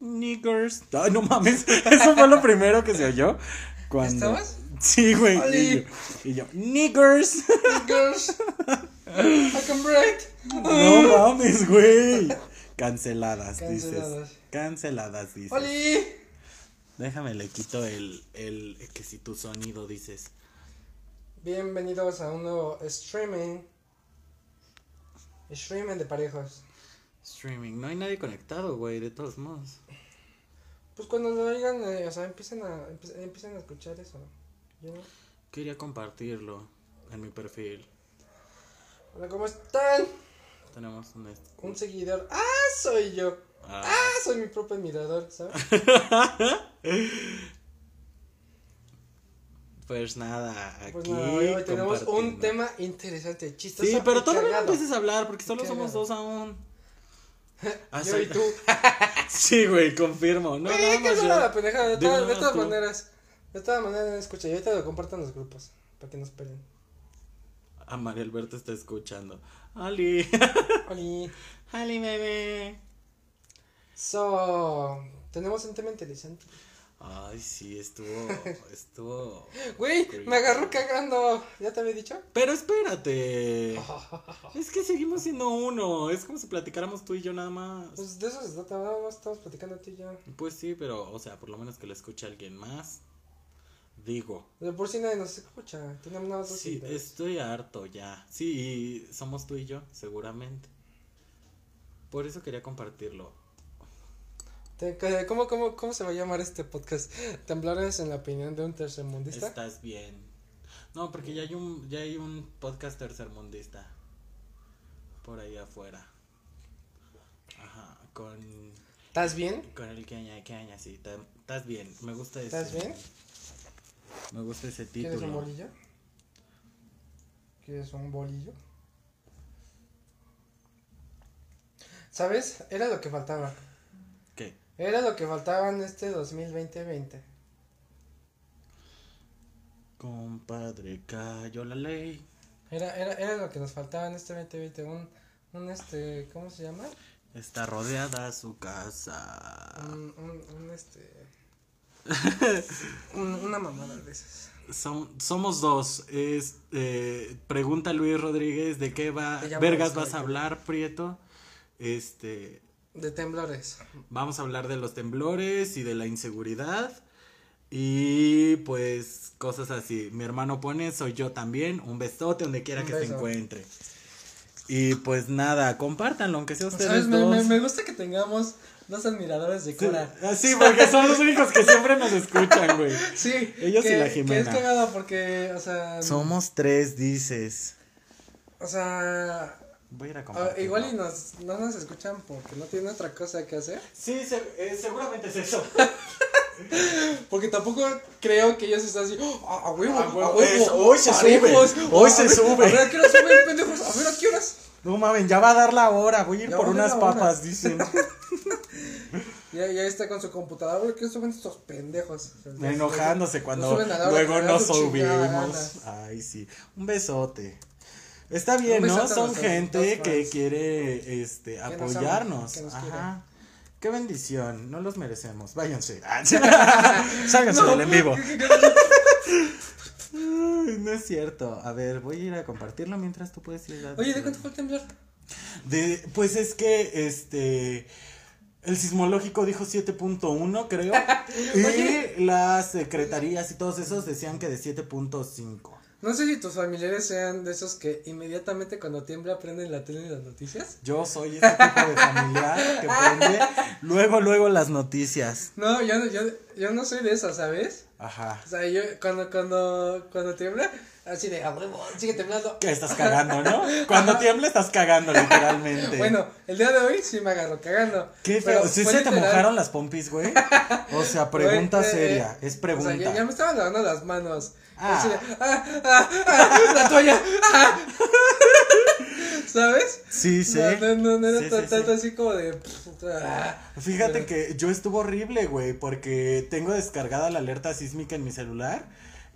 Niggers. Ay, no mames. Eso fue lo primero que se oyó. Cuando... ¿Estabas? Sí, güey. Y yo, y yo, niggers. Girls. I can break. No mames, güey. Canceladas, dices. Canceladas. Dices. Oli. Déjame, le quito el, el, que si tu sonido dices. Bienvenidos a un nuevo streaming. Streaming de parejos. Streaming. No hay nadie conectado, güey, de todos modos. Pues cuando lo oigan, eh, o sea, empiecen a, empie- empiecen a escuchar eso. ¿yo no? Quería compartirlo en mi perfil. Hola, ¿cómo están? Tenemos un... seguidor. ¡Ah, soy yo! Ah. ¡Ah, soy mi propio admirador! ¿sabes? Pues nada, aquí Pues nada, hoy, hoy tenemos un tema interesante, chistoso. Sí, pero y todavía no cagado. empieces a hablar porque solo Cagado. somos dos aún. Ah, Yo y tú. Sí, güey, confirmo. No, Güey, la pendejada. De, todas- de maneras. De todas maneras, escucha. Y ahorita lo compartan los grupos. Para que nos peleen. Ah, María Alberto está escuchando. Ali. Oli. Ali, bebé. So. Tenemos un tema interesante. Ay, sí, estuvo. Estuvo. Güey, me agarró cagando. ¿Ya te había dicho? Pero espérate. Es que seguimos siendo uno. Es como si platicáramos tú y yo nada más. Pues de eso se trata. Nada más estamos platicando a ti y yo. Pues sí, pero, o sea, por lo menos que lo escuche alguien más. Digo. De por sí nadie nos escucha. Tenemos nada más dos Sí, estoy harto ya. Sí, somos tú y yo, seguramente. Por eso quería compartirlo. ¿Cómo, cómo, ¿Cómo se va a llamar este podcast? Temblores en la opinión de un tercermundista. Estás bien. No, porque ya hay un, ya hay un podcast tercermundista. Por ahí afuera. Ajá, con, ¿Estás bien? con el que aña, que aña, sí. Estás bien, me gusta ese. ¿Estás bien? Me gusta ese ¿Quieres un título. bolillo? ¿Quieres un bolillo? ¿Sabes? Era lo que faltaba. Era lo que faltaba en este 2020-20. Compadre, cayó la ley. Era, era, era lo que nos faltaba en este 2020. Un, un este, ¿cómo se llama? Está rodeada su casa. Un, un, un este. un- una mamada de esas. Son, somos dos. Es, eh, pregunta Luis Rodríguez de qué va, vergas vas a hablar, Prieto. Este, De temblores. vamos a hablar de los temblores y de la inseguridad. Y pues cosas así. Mi hermano pone, soy yo también. Un besote donde quiera que se encuentre. Y pues nada, compártanlo, aunque sea ustedes dos. me, me gusta que tengamos dos admiradores de Sí, Cora. ah, sí, porque son los únicos que siempre nos escuchan, güey. Sí, Ellos y que, la Que Jimena. es cagado porque, o sea. Somos tres, dices. O sea. Voy a ir a ah, compartirlo. igual y nos, no nos escuchan porque no tienen otra cosa que hacer. Sí, se- eh, seguramente es eso. Porque tampoco creo que ellos están así. "Oh, a huevo, A a huevo, hoy se sube, hoy se sube". A ver a qué hora suben, pendejos. A ver a qué horas. No mames, ya va a dar la hora. Voy a ir Ya por unas papas, dicen. Ya, ya está con su computadora. Qué suben estos pendejos. Enojándose Lo cuando suben a la hora que luego le da no su chingada subimos. Ay, sí. Un besote. Está bien, ¿no? Son gente que quiere este nos ama, apoyarnos. que nos Ajá. Qué bendición, no los merecemos. Váyanse. Sálganse del en vivo. No es cierto. A ver, voy a ir a compartirlo mientras tú puedes ir a Oye, ¿de cuánto fue el temblor? De, pues es que este el sismológico dijo 7.1, creo. y las secretarías y todos esos decían que de 7.5. No sé si tus familiares sean de esos que inmediatamente cuando tiembla prenden la tele y las noticias. Yo soy ese tipo de familiar que prende luego luego las noticias. No, yo, no- yo, yo no soy de esos, ¿sabes? Ajá. O sea, yo cuando, cuando, cuando tiembla, así de, a huevo, sigue temblando. Que estás cagando, ¿no? Cuando tiembla estás cagando literalmente. Bueno, el día de hoy sí me agarro cagando. Qué feo. ¿Sí se te literal. mojaron las pompis, güey? O sea, pregunta Güey, eh, seria. eh, es pregunta. O sea, ya, ya me estaban lavando las manos. Ah. Así de, ah, ah, ah, la toalla. ah. ¿Sabes? Sí, sí. No, no, no, no era Sí, tanto sí. así como de. Fíjate que yo estuvo horrible, güey, porque tengo descargada la alerta sísmica en mi celular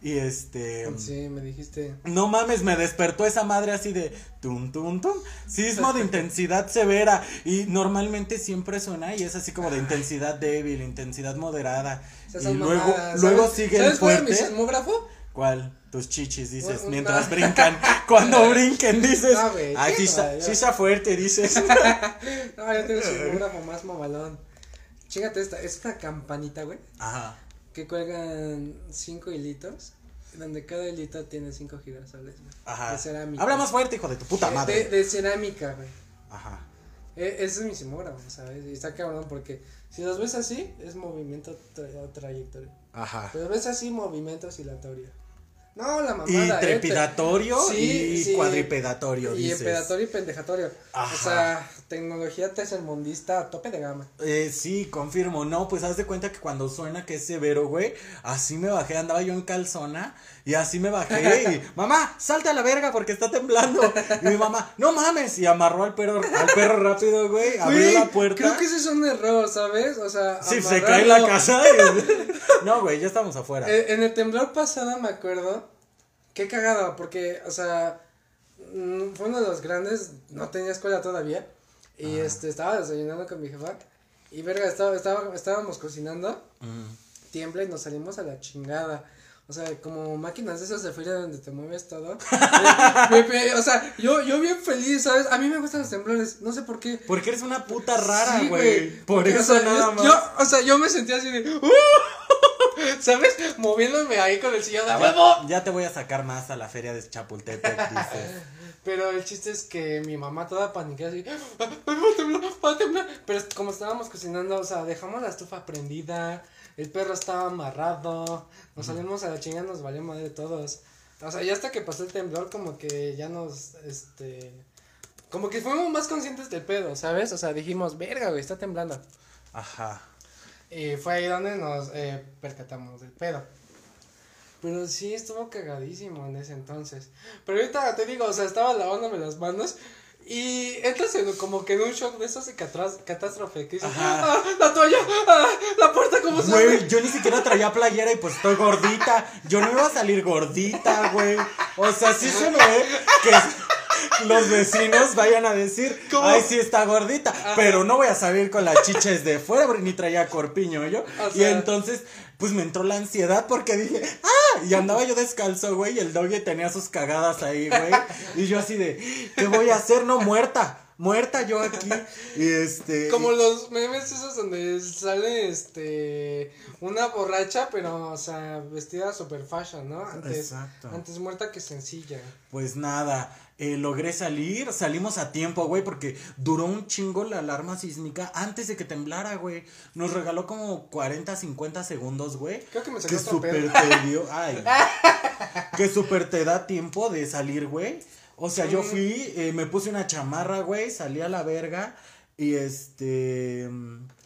Y este. Sí, me dijiste. No mames, me despertó esa madre así de tum tum tum. Sismo de intensidad severa. Y normalmente siempre suena y es así como de intensidad débil, intensidad moderada. Y luego, mamadas, luego ¿sabes? sigue el ¿Sabes cuál es mi fuerte. sismógrafo? ¿Cuál? Tus chichis, dices, Un- mientras brincan. Cuando brinquen, dices. No, güey, Ay, sí está, sí está fuerte, dices. No, yo tengo el sismógrafo más mamalón. Chíngate esta, es una campanita, güey, Ajá. Que cuelgan cinco hilitos, donde cada hilito tiene cinco girasoles, güey. Ajá. De cerámica. Habla más fuerte, hijo de tu puta Eh, madre. De, de cerámica, güey. Ajá. Eh, ese es mi sismógrafo, ¿sabes? Y está cabrón porque si los ves así, es movimiento tra- trayectoria. Ajá. Pero ves así, movimiento oscilatorio. No, la mamada. Y eh, trepidatorio Sí, y sí. cuadripedatorio, Y dices. empedatorio y pendejatorio. Ajá. O sea, tecnología tercermundista a tope de gama. Eh, sí, confirmo, no, pues haz de cuenta que cuando suena que es severo, güey, así me bajé, andaba yo en calzona y así me bajé y, mamá, salte a la verga porque está temblando. Y mi mamá, no mames, y amarró al perro, al perro rápido, güey, abrió Güey, la puerta. Creo que ese es un error, ¿sabes? O sea, Sí, se amarrarlo. cae la casa y... No, güey, ya estamos afuera. Eh, en el temblor pasado me acuerdo. Qué cagado, porque, o sea, mm, fue uno de los grandes, no tenía escuela todavía. Y Ajá. este, estaba desayunando con mi jefa. Y verga, estaba, estaba, estábamos cocinando. Mm. Tiembla y nos salimos a la chingada. O sea, como máquinas de esas de feria donde te mueves todo. O sea, yo, yo bien feliz, ¿sabes? A mí me gustan los temblores, no sé por qué. Porque eres una puta rara, Sí, güey. Por Porque, eso o sea, nada yo- más. Yo, o sea, yo me sentía así de. "Uh", ¿Sabes? Moviéndome ahí con el sillón de "A huevo. ya, ya te voy a sacar más a la feria de Chapultepec, dices. Pero el chiste es que mi mamá toda paniqueada así. "Ah, Va a temblar, va a temblar. Pero como estábamos cocinando, o sea, dejamos la estufa prendida. El perro estaba amarrado. Nos salimos a la chingada, nos valió madre todos. O sea, ya hasta que pasó el temblor, como que ya nos. Este. Como que fuimos más conscientes del pedo, ¿sabes? O sea, dijimos, verga, güey, está temblando. Ajá. Y fue ahí donde nos eh, percatamos del pedo. Pero sí estuvo cagadísimo en ese entonces. Pero ahorita te digo, o sea, estaba lavándome las manos. Y entras en, como que en un shock de catras- catástrofe. Que dices, Ajá. "Ah, la toalla, ah, la puerta, ¿cómo se Güey, abre?". yo ni siquiera traía playera y pues estoy gordita. Yo no iba a salir gordita, güey. O sea, sí se ve que los vecinos vayan a decir, ¿Cómo? ay, sí está gordita. Pero no voy a salir con las chiches de fuera porque ni traía corpiño yo. O y entonces, pues me entró la ansiedad porque dije, ah, y andaba yo descalzo, güey, y el doggy tenía sus cagadas ahí, güey. Y yo así de, ¿qué voy a hacer? No, muerta. Muerta yo aquí. Y este. Como los memes esos donde sale este una borracha, pero o sea, vestida super fashion, ¿no? Antes, Exacto. antes muerta que sencilla. Pues nada, eh, logré salir, salimos a tiempo, güey, porque duró un chingo la alarma sísmica antes de que temblara, güey. Nos regaló como 40, 50 segundos, güey. Creo que me Que salió otro súper te dio, ay, que súper te da tiempo de salir, güey. O sea, yo fui, eh, me puse una chamarra, güey, salí a la verga y este...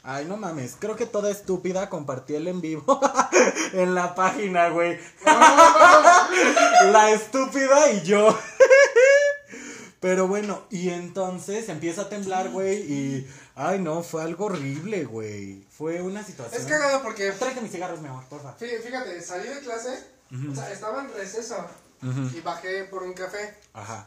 Ay, no mames, creo que toda estúpida compartí el en vivo en la página, güey. la estúpida y yo. Pero bueno, y entonces empieza a temblar, güey, y... Ay, no, fue algo horrible, güey. Fue una situación... Es cagado porque Tráete mis cigarros, mi amor, porfa. Fí- Fíjate, salí de clase, o sea, estaba en receso y bajé por un café, Ajá.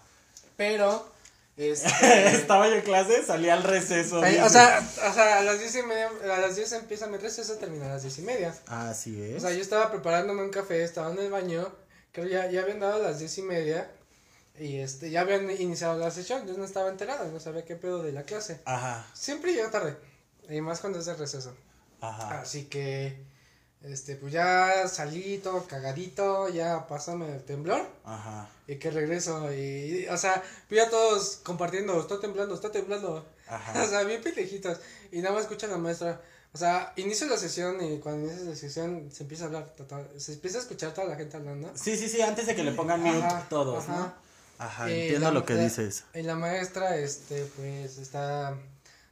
pero, este, Estaba yo en clase, salí al receso. o sea, o sea, a las diez y media, a las diez empieza mi receso, termina a las diez y media. Así es. O sea, yo estaba preparándome un café, estaba en el baño, creo ya, ya habían dado las diez y media y este, ya habían iniciado la sesión, yo no estaba enterado, no sabía qué pedo de la clase. Ajá, Siempre llego tarde, y más cuando es de receso. ajá. Así que, este, pues ya salí todo cagadito, ya pasame el temblor Ajá. y que regreso y, o sea, vi a todos compartiendo, está temblando, está temblando. Ajá. O sea, bien pendejitos y nada más escucha la maestra. O sea, inicio la sesión y cuando inicia la sesión se empieza a hablar, se empieza a escuchar toda la gente hablando. Sí, sí, sí, antes de que le pongan mute todos, ajá. ¿no? Ajá, Eh, entiendo la- lo que la- dices. Y la maestra, este, pues, está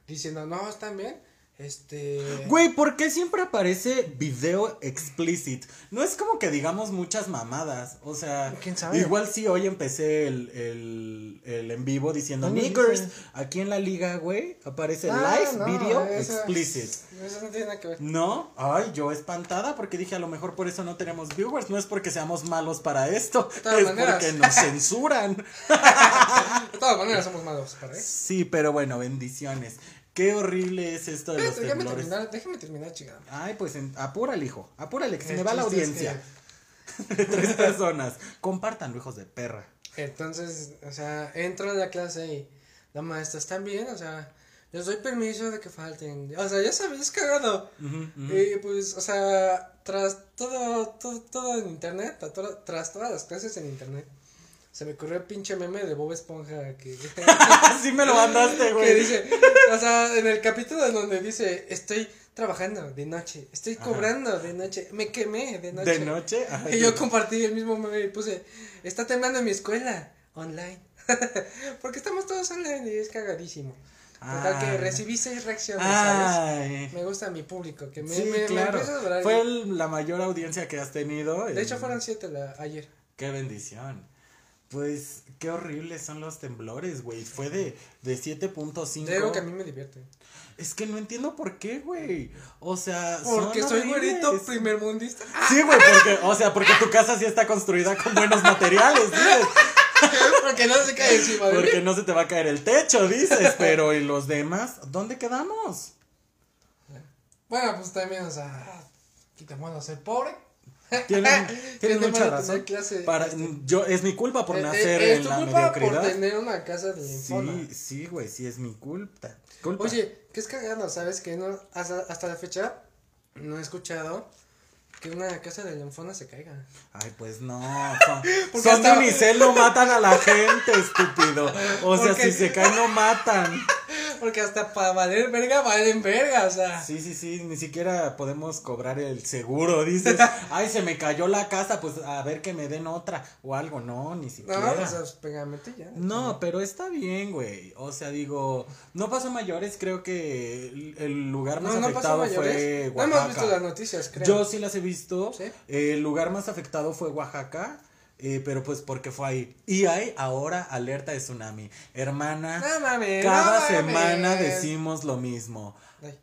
diciendo, no, están bien. Este. Güey, ¿por qué siempre aparece video explicit? No es como que digamos muchas mamadas. O sea, ¿Quién sabe? igual sí hoy empecé el, el, el en vivo diciendo ¿Dónde Nickers. dice? Aquí en la liga, güey, aparece Ah, live no, video esa- explicit. Eso no tiene nada que ver. No, ay, yo espantada porque dije a lo mejor por eso no tenemos viewers. No es porque seamos malos para esto, De todas es maneras. porque nos censuran. De todas maneras somos malos para eso. Sí, pero bueno, bendiciones. Qué horrible es esto de los déjame temblores. terminar, déjame terminar, chingada. Ay, pues en- apúrale, hijo. Apúrale, que se El me va la chiste es audiencia. De tres personas. Compártanlo, hijos de perra. Entonces, o sea, entro a la clase y la maestra está bien, o sea, les doy permiso de que falten. O sea, ya sabes, es cagado. Ujú, ujú. Y pues, o sea, tras todo, todo, todo en internet, tra- tras todas las clases en internet, se me ocurrió el pinche meme de Bob Esponja que, Así me lo mandaste, que güey. dice, o sea, en el capítulo donde dice, estoy trabajando de noche, estoy Ajá. cobrando de noche, me quemé de noche. De noche. Y yo compartí el mismo meme y puse, está temblando en mi escuela, online. Porque estamos todos online y es cagadísimo. Total que Ay. recibí seis reacciones, ¿sabes? Me gusta mi público, que me, Sí, me, claro. a. Fue el- la mayor audiencia que has tenido. De hecho fueron siete la, ayer. Qué bendición. Pues, qué horribles son los temblores, güey. Fue de, de 7.5. De algo que a mí me divierte. Es que no entiendo por qué, güey. O sea, Porque soy güerito primermundista. Sí, güey, porque, o sea, porque tu casa sí está construida con buenos materiales, dices. Porque no se cae encima de. Porque no se te va a caer el techo, dices. Pero, ¿y los demás? ¿Dónde quedamos? Bueno, pues también, o sea, quitémonos ser pobre. Tienen, tienen mucha de razón. clase, Para, este. yo, es mi culpa por Eh, nacer eh, en es tu la culpa por tener una casa de Infona. Sí, sí, güey, sí es mi culpa. culpa. Oye, ¿qué es cagado? ¿Sabes que no? Hasta, hasta la fecha no he escuchado que una casa de Linfona se caiga. Ay, pues no. Son, son de hasta- Unicel, no matan a la gente, estúpido. O sea, Porque- si se caen, no matan. Porque hasta para valer verga, valen verga, o sea. Sí, sí, sí, ni siquiera podemos cobrar el seguro, dices. Ay, se me cayó la casa, pues a ver que me den otra o algo. No, ni siquiera. No, pues, pegamento y ya. No, pero está bien, güey. O sea, digo, no pasó mayores, creo que el- el lugar más No, no afectado fue No hemos visto las Oaxaca. noticias, creo. Yo sí las he visto. ¿Sí? El lugar más afectado fue Oaxaca. Eh, pero pues porque fue ahí. Y hay ahora alerta de tsunami. Hermana, No mames. cada no semana mames. decimos lo mismo. Ay,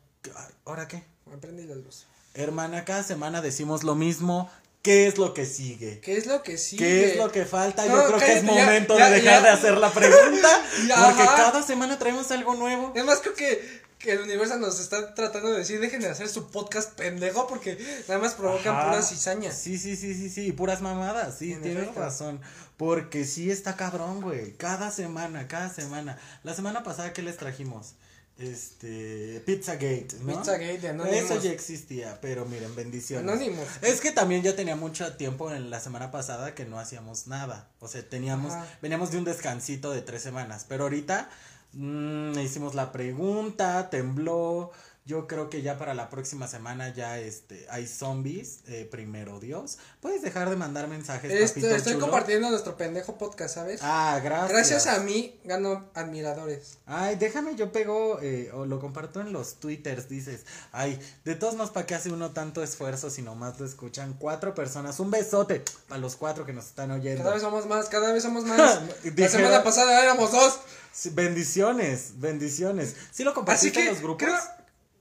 ¿Ahora qué? me prendí la luz. Hermana, cada semana decimos lo mismo. ¿Qué es lo que sigue? ¿Qué es lo que sigue? ¿Qué es lo que falta? No, Yo creo que es ya, momento ya, de dejar ya. de hacer la pregunta. Porque cada semana traemos algo nuevo. Además creo que, que el universo nos está tratando de decir, dejen de hacer su podcast pendejo porque nada más provocan Ajá. puras cizañas. Sí, sí, sí, sí, sí, y puras mamadas, sí, En tienes efecto. razón. Porque sí está cabrón, güey. Cada semana, cada semana. La semana pasada, ¿qué les trajimos? Este, Pizzagate, ¿no? Pizzagate de Anonymous. Eso ya existía, pero miren, bendiciones. Anónimos. Es que también ya tenía mucho tiempo en la semana pasada que no hacíamos nada. O sea, teníamos, Ajá. veníamos de un descansito de tres semanas. Pero ahorita mm, hicimos la pregunta, tembló. Yo creo que ya para la próxima semana ya este hay zombies, eh, primero Dios. Puedes dejar de mandar mensajes, Este, estoy chulo? compartiendo nuestro pendejo podcast, ¿sabes? Ah, gracias. Gracias a mí gano admiradores. Ay, déjame, yo pego eh, o lo comparto en los twitters, dices. Ay, de todos modos, ¿para qué hace uno tanto esfuerzo si nomás lo escuchan cuatro personas? Un besote para los cuatro que nos están oyendo. Cada vez somos más, cada vez somos más. la semana pasada éramos dos. Sí, bendiciones, bendiciones. ¿Sí lo compartiste en los grupos? creo-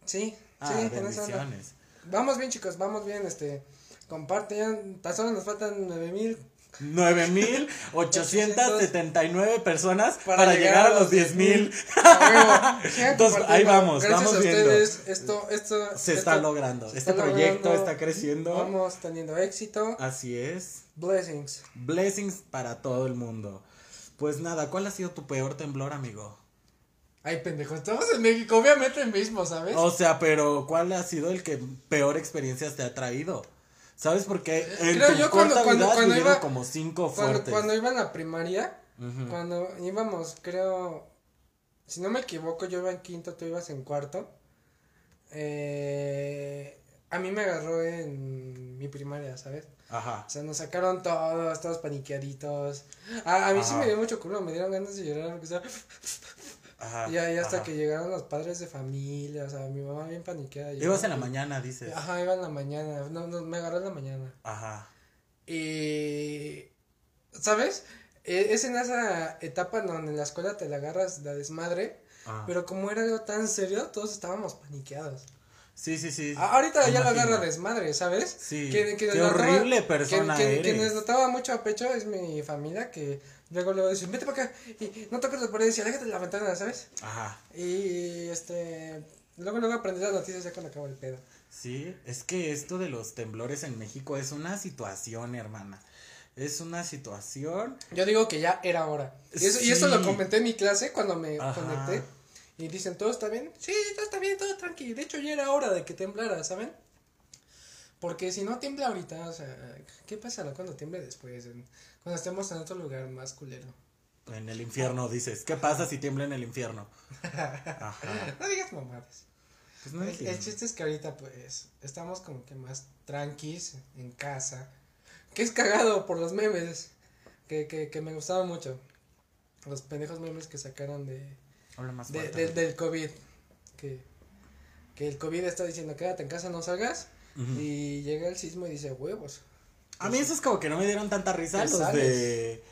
Sí, ah, sí, bendiciones. Vamos bien, chicos, vamos bien, este. Comparte, ya tan solo nos faltan nueve mil 9,879 personas para, llegar, a los 10,000. A huevo. Sigan Entonces, ahí vamos, Gracias vamos a viendo. ustedes, esto, esto. Se esto está logrando. se Este está proyecto logrando. está creciendo. Vamos teniendo éxito. Así es. Blessings. Blessings para todo el mundo. Pues nada, ¿cuál ha sido tu peor temblor, amigo? Ay, pendejo, estamos en México, obviamente mismo, ¿sabes? O sea, pero ¿cuál ha sido el que peor experiencias te ha traído? ¿Sabes por qué? En Creo tu yo cuando- cuando- cuando iba- como cinco cuando, fuertes. cuando iba en la primaria, cuando íbamos, creo, si no me equivoco, yo iba en quinto, tú ibas en cuarto. Eh, a mí me agarró en mi primaria, ¿sabes? Ajá. O sea, nos sacaron todos, todos paniqueaditos. A, a mí sí me dio mucho culo, me dieron ganas de llorar, aunque sea. Ajá. Y ahí hasta ajá. que llegaron los padres de familia, o sea, mi mamá bien paniqueada. Ibas en la mañana, dices. Ajá, iba en la mañana, no, no, me agarró en la mañana. Ajá. Y, ¿sabes? E- Es en esa etapa donde en la escuela te la agarras la desmadre, Ah. pero como era algo tan serio, todos estábamos paniqueados. Sí, sí, sí. Ahorita ya la Imagino. agarra desmadre, ¿sabes? Sí. Quien- Qué horrible persona quien- eres. Quienes notaba mucho a pecho es mi familia que luego luego dicen, vete para acá y no toques las paredes y aléjate de la ventana, ¿sabes? Ajá. Y este, luego luego aprendí las noticias ya cuando acabó el pedo. Sí, es que esto de los temblores en México es una situación, hermana. Es una situación. Yo digo que ya era hora. Y eso, y eso lo comenté en mi clase cuando me Ajá. conecté. Y dicen, ¿todo está bien? Sí, todo está bien, todo tranquilo. De hecho, ya era hora de que temblara, ¿saben? Porque si no tiembla ahorita, o sea, ¿qué pasará cuando tiemble después? Cuando estemos en otro lugar más culero. En el infierno, dices. ¿Qué pasa si tiembla en el infierno? Ajá. No digas mamadas. Pues no el, chiste es que ahorita, pues, estamos como que más tranquis en casa. Que es cagado por los memes. Que, que, que me gustaban mucho. Los pendejos memes que sacaron de, Habla más de- fuerte. de- del COVID. Que, que el COVID está diciendo quédate en casa, no salgas. Y llega el sismo y dice huevos. A mí esos como que no me dieron tanta risa los sales. de...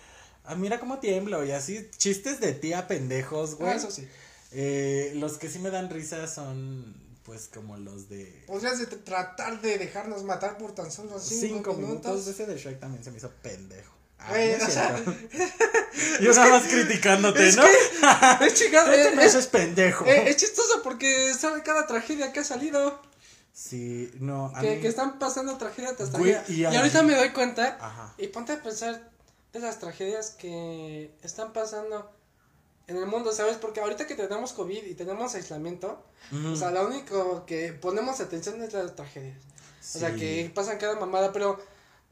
Ah, mira cómo tiemblo y así chistes de tía pendejos, güey. Ah, eso sí. Eh, los que sí me dan risa son pues como los de Podrías de tratar de dejarnos matar por tan solo cinco, cinco minutos. minutos. Ese de Shrek también se me hizo pendejo. Ah, Güey, no es o sea. Yo nada más criticándote, Es ¿no? que es chingado. Este eh, me es, pendejo. eh, es chistoso porque sabe cada tragedia que ha salido. Sí, no, a que, mí- que están pasando tragedia tras Güey, y ahorita me doy cuenta Ajá. y ponte a pensar de las tragedias que están pasando en el mundo, ¿sabes? Porque ahorita que tenemos COVID y tenemos aislamiento, o sea, lo único que ponemos atención es las tragedias. O sea, que pasan cada mamada, pero,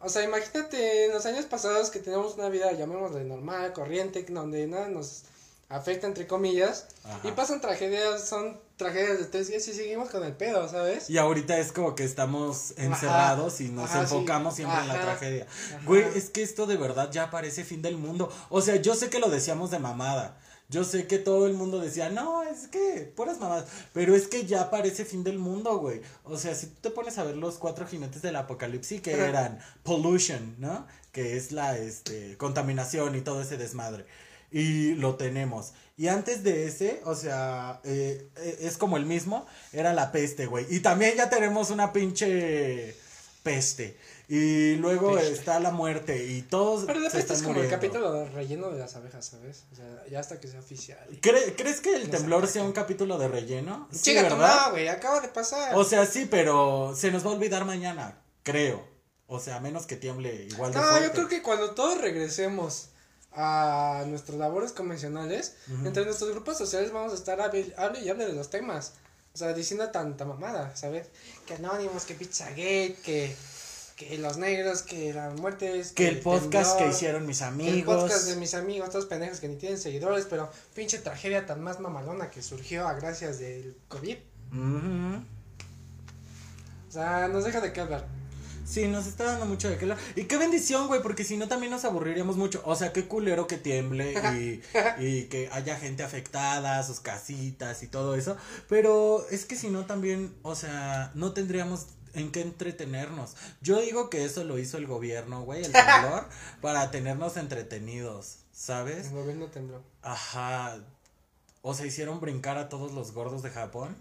o sea, imagínate en los años pasados que teníamos una vida, llamémosle normal, corriente, donde nada nos afecta, entre comillas, Ajá. y pasan tragedias, son tragedias de tres días y seguimos con el pedo, ¿sabes? Y ahorita es como que estamos encerrados y nos Ajá, sí. enfocamos siempre en la tragedia. Güey, es que esto de verdad ya parece fin del mundo. O sea, yo sé que lo decíamos de mamada. Yo sé que todo el mundo decía, no, es que puras mamadas. Pero es que ya parece fin del mundo, güey. O sea, si tú te pones a ver los cuatro jinetes del apocalipsis que eran pollution, ¿no? Que es la este, contaminación y todo ese desmadre. Y lo tenemos. Y antes de ese, o sea, eh, eh, es como el mismo, era la peste, güey. Y también ya tenemos una pinche peste. Y luego Peste. está la muerte y todos Pero de se están es como el capítulo de relleno de las abejas, ¿sabes? O sea, ya hasta que sea oficial. ¿Cre- ¿Crees que el No temblor sea un capítulo de relleno? Sí, Chica, ¿verdad? güey, acaba de pasar. O sea, sí, pero se nos va a olvidar mañana, creo. O sea, a menos que tiemble igual de no, fuerte. yo creo que cuando todos regresemos a nuestras labores convencionales, entre nuestros grupos sociales vamos a estar hable, hable y hable de los temas. O sea, diciendo tanta mamada, ¿sabes? Que Anonymous, que Pizzagate, que, que los negros, que las muertes. Que el podcast que hicieron mis que el amigos. podcast de mis amigos, todos pendejos que ni tienen seguidores, pero pinche tragedia tan más mamalona que surgió a gracias del COVID. O sea, nos deja de qué hablar. Sí, nos está dando mucho de qué hablar. Y qué bendición, güey, porque si no también nos aburriríamos mucho. O sea, qué culero que tiemble y, y que haya gente afectada, sus casitas y todo eso. Pero es que si no también, o sea, no tendríamos en qué entretenernos. Yo digo que eso lo hizo el gobierno, güey, el temblor, para tenernos entretenidos, ¿sabes? El gobierno tembló. Ajá. O sea, hicieron brincar a todos los gordos de Japón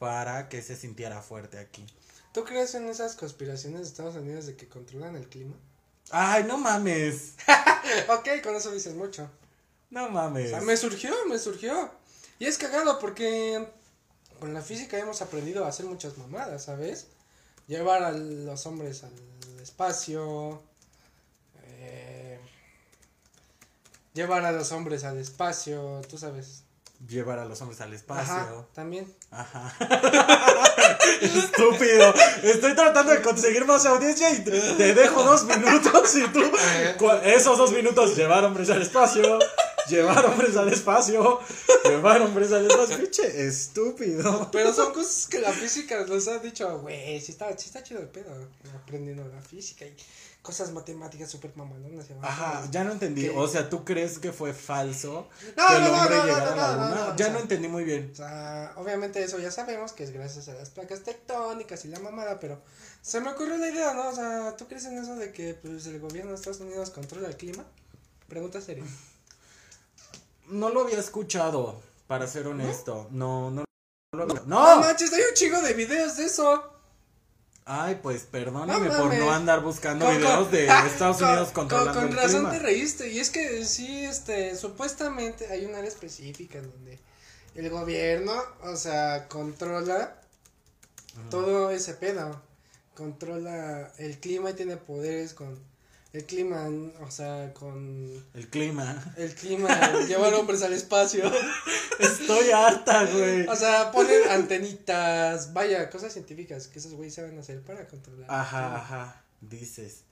para que se sintiera fuerte aquí. ¿Tú crees en esas conspiraciones de Estados Unidos de que controlan el clima? Ay, no mames. ok, con eso dices mucho. No O mames. sea, me surgió, me surgió. Y es cagado porque con la física hemos aprendido a hacer muchas mamadas, ¿sabes? Llevar a los hombres al espacio. eh, llevar a los hombres al espacio, tú sabes. Llevar a los hombres al Ajá, espacio. también. Ajá. Estúpido. Estoy tratando de conseguir más audiencia y te dejo dos minutos y tú. Esos dos minutos llevar hombres al espacio. Llevar hombres al espacio. Llevar hombres al espacio. Pinche estúpido. Pero son cosas que la física nos ha dicho, güey, sí está, sí está chido el pedo. Aprendiendo la física y cosas matemáticas súper mamalonas. Ajá, ya no entendí. ¿Qué? O sea, ¿tú crees que fue falso No, que el no, hombre no, llegara a la luna? o ya sea- no entendí muy bien. O sea, obviamente eso ya sabemos que es gracias a las placas tectónicas y la mamada, pero se me ocurrió la idea, ¿no? O sea, ¿tú crees en eso de que pues, el gobierno de Estados Unidos controla el clima? Pregunta seria. No lo había escuchado, para ser honesto. No, no, no lo había. No ¡No! manches, hay un chingo de videos de eso. Ay, pues perdóname No por no andar buscando Con- videos con- de Estados con- Unidos con, controlando con el razón clima. te reíste. Y es que sí, este, supuestamente hay un área específica en donde el gobierno, o sea, controla todo ese pedo. Controla el clima y tiene poderes con el clima, o sea, con El clima. el clima, llevar hombres al espacio. Estoy harta, güey. O sea, ponen antenitas, vaya, cosas científicas que esos güeyes saben hacer para controlar. Ajá, ajá, dices.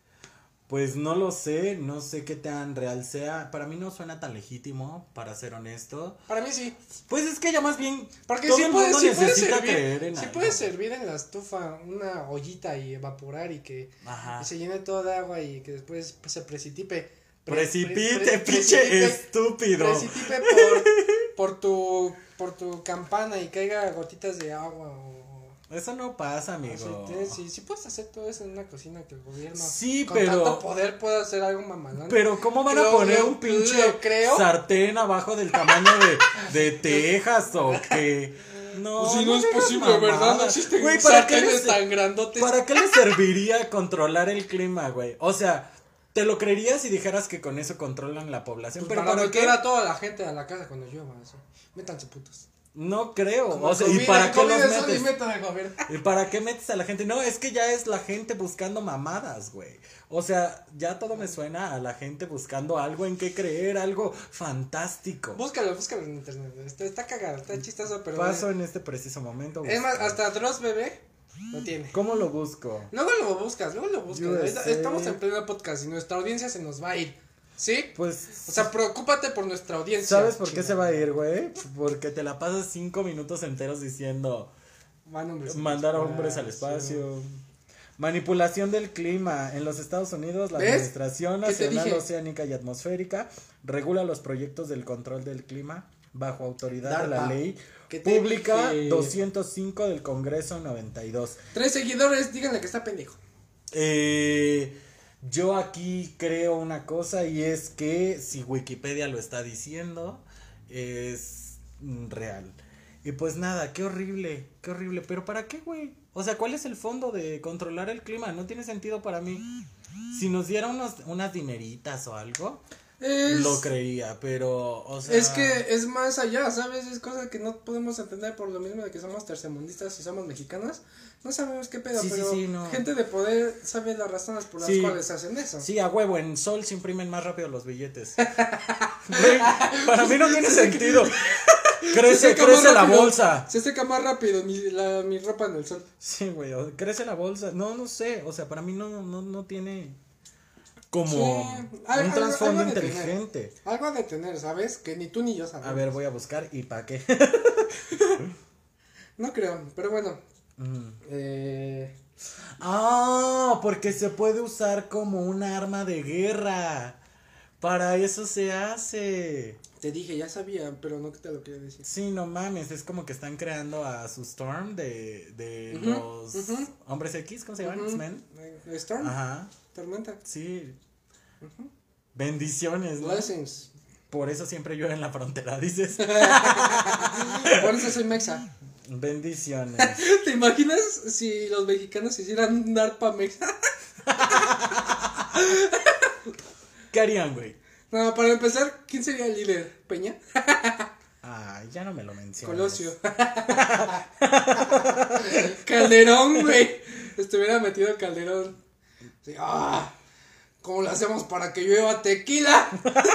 Pues no lo sé, no sé qué tan real sea. Para mí no suena tan legítimo, para ser honesto. Para mí sí. Pues es que ya más bien Porque todo sí el puede, mundo puede necesita servir, creer en algo. puede servir en la estufa una ollita y evaporar y que Ajá. y se llene todo de agua y que después se precipite. Pre- Precipite, pre- pre- pinche estúpido. Precipite por, por tu por tu campana y caiga gotitas de agua o Eso no pasa, amigo. aceite. Sí, sí puedes hacer todo eso en una cocina que el gobierno Sí, con pero- tanto poder puede hacer algo mamalón. Pero ¿cómo van a poner lo- un pinche creo. sartén abajo del tamaño de, de Texas o qué? No, Pues si no, es posible, ¿verdad? No existen Güey, ¿para qué, les, tan grandotes. ¿para qué les serviría controlar el clima, güey? O sea, te lo creerías si dijeras que con eso controlan la población, Pues pero para, ¿para qué? meter a toda la gente a la casa cuando llueva, eso. Métanse putos. No creo. Como O sea, ¿y para qué los metes? ¿Y para qué metes a la gente? No, es que ya es la gente buscando mamadas, güey. O sea, ya todo me suena a la gente buscando algo en qué creer, algo fantástico. Búscalo, búscalo en internet. Está, está cagado, está chistoso, pero. Paso en este preciso momento. Es más, buscar. hasta Dross Bebé lo tiene. ¿Cómo lo busco? Luego lo buscas, luego lo buscas. Estamos en pleno podcast y nuestra audiencia se nos va a ir. ¿Sí? Pues, O sea, preocúpate por nuestra audiencia. ¿sabes por qué se va a ir, güey? Porque te la pasas cinco minutos enteros diciendo Van hombres al mandar a hombres al espacio. Manipulación del clima. En los Estados Unidos, la ¿Ves? Administración ¿Qué te Nacional? Oceánica y Atmosférica regula los proyectos del control del clima bajo autoridad de la ley ¿Qué te pública dije? 205 del Congreso 92. Tres seguidores, díganle que está pendejo. Eh, yo aquí creo una cosa y es que si Wikipedia lo está diciendo, es real. Y pues nada, qué horrible, qué horrible. Pero ¿para qué, güey? O sea, ¿cuál es el fondo de controlar el clima? No tiene sentido para mí. Si nos diera unos, unas dineritas o algo, Es, lo creía, pero, o sea... es que es más allá, ¿sabes? Es cosa que no podemos entender por lo mismo de que somos tercermundistas y somos mexicanos. No sabemos qué pedo, Sí, pero sí, no. gente de poder sabe las razones por las cuales hacen eso. Sí, a huevo, en Sol se imprimen más rápido los billetes. Güey, para mí no tiene sentido. Crece, crece la rápido, bolsa. Se seca más rápido mi, la, mi ropa en el sol. Sí, güey, crece la bolsa. No, no sé, o sea, para mí no, no, no tiene como Sí, al- un trasfondo tener. inteligente. Algo de tener, ¿sabes? Que ni tú ni yo sabemos. A ver, voy a buscar y para qué. No creo, pero bueno. Mm. Eh, Ah, porque se puede usar como un arma de guerra. Para eso se hace. te dije, ya sabía, pero no te lo quería decir. Sí, no mames, es como que están creando a su Storm de, de los hombres X, ¿cómo se llaman? Eh, Storm, Ajá, tormenta. sí. Bendiciones, ¿no? Blessings. Por eso siempre llueve en la frontera, dices. Por eso soy mexa. Bendiciones. ¿Te imaginas si los mexicanos hicieran mexa? ¿Qué harían, güey? No, para empezar, ¿quién sería el líder? ¿Peña? Ay, ya no me lo mencionas. Colosio. Calderón, güey. Estuviera metido Calderón. Sí, ah, ¿Cómo lo hacemos para que llueva tequila?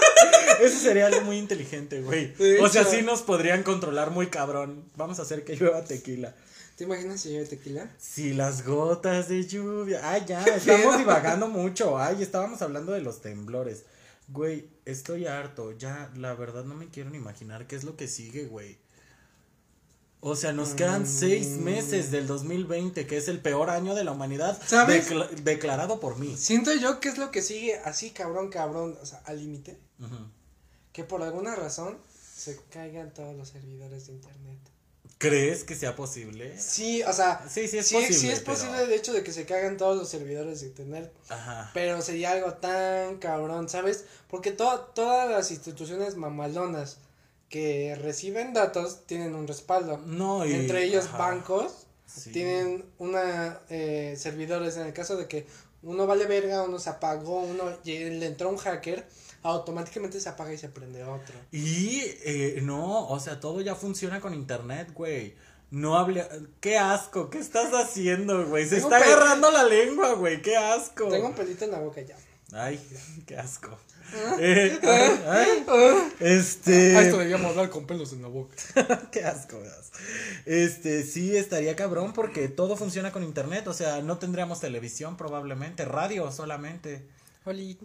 Eso sería algo muy inteligente, güey. O sea, sí nos podrían controlar muy cabrón. Vamos a hacer que llueva tequila. ¿Te imaginas si llueve tequila? Si las gotas de lluvia. Ay, ya, estamos divagando mucho. Ay, estábamos hablando de los temblores. Güey, estoy harto. Ya, la verdad no me quiero ni imaginar qué es lo que sigue, güey. O sea, nos quedan seis Mm. meses del 2020, que es el peor año de la humanidad. ¿Sabes? decla- declarado por mí. Siento yo que es lo que sigue así, cabrón, cabrón, o sea, al límite. Ujú. Que por alguna razón se caigan todos los servidores de internet. ¿Crees que sea posible? Sí, o sea, Sí, sí es sí, posible. sí es pero- posible el hecho de que se caigan todos los servidores de internet. Ajá. Pero sería algo tan cabrón, ¿sabes? Porque to- todas las instituciones mamalonas que reciben datos tienen un respaldo. No, y. Entre ellos ajá. bancos Sí. tienen una eh, servidores en el caso de que uno vale verga, uno se apagó, uno le entró un hacker, automáticamente se apaga y se prende otro. Y eh, no, o sea, todo ya funciona con internet, güey. No hable. Qué asco, ¿qué estás haciendo, güey? Se Tengo está agarrando la lengua, güey, qué asco. Tengo un pelito en la boca ya. Ay, qué asco. Eh, ay, ay, este. A esto debíamos hablar con pelos en la boca. qué asco, me das. Este, sí, estaría cabrón porque todo funciona con internet. O sea, no tendríamos televisión probablemente, radio solamente. Oli.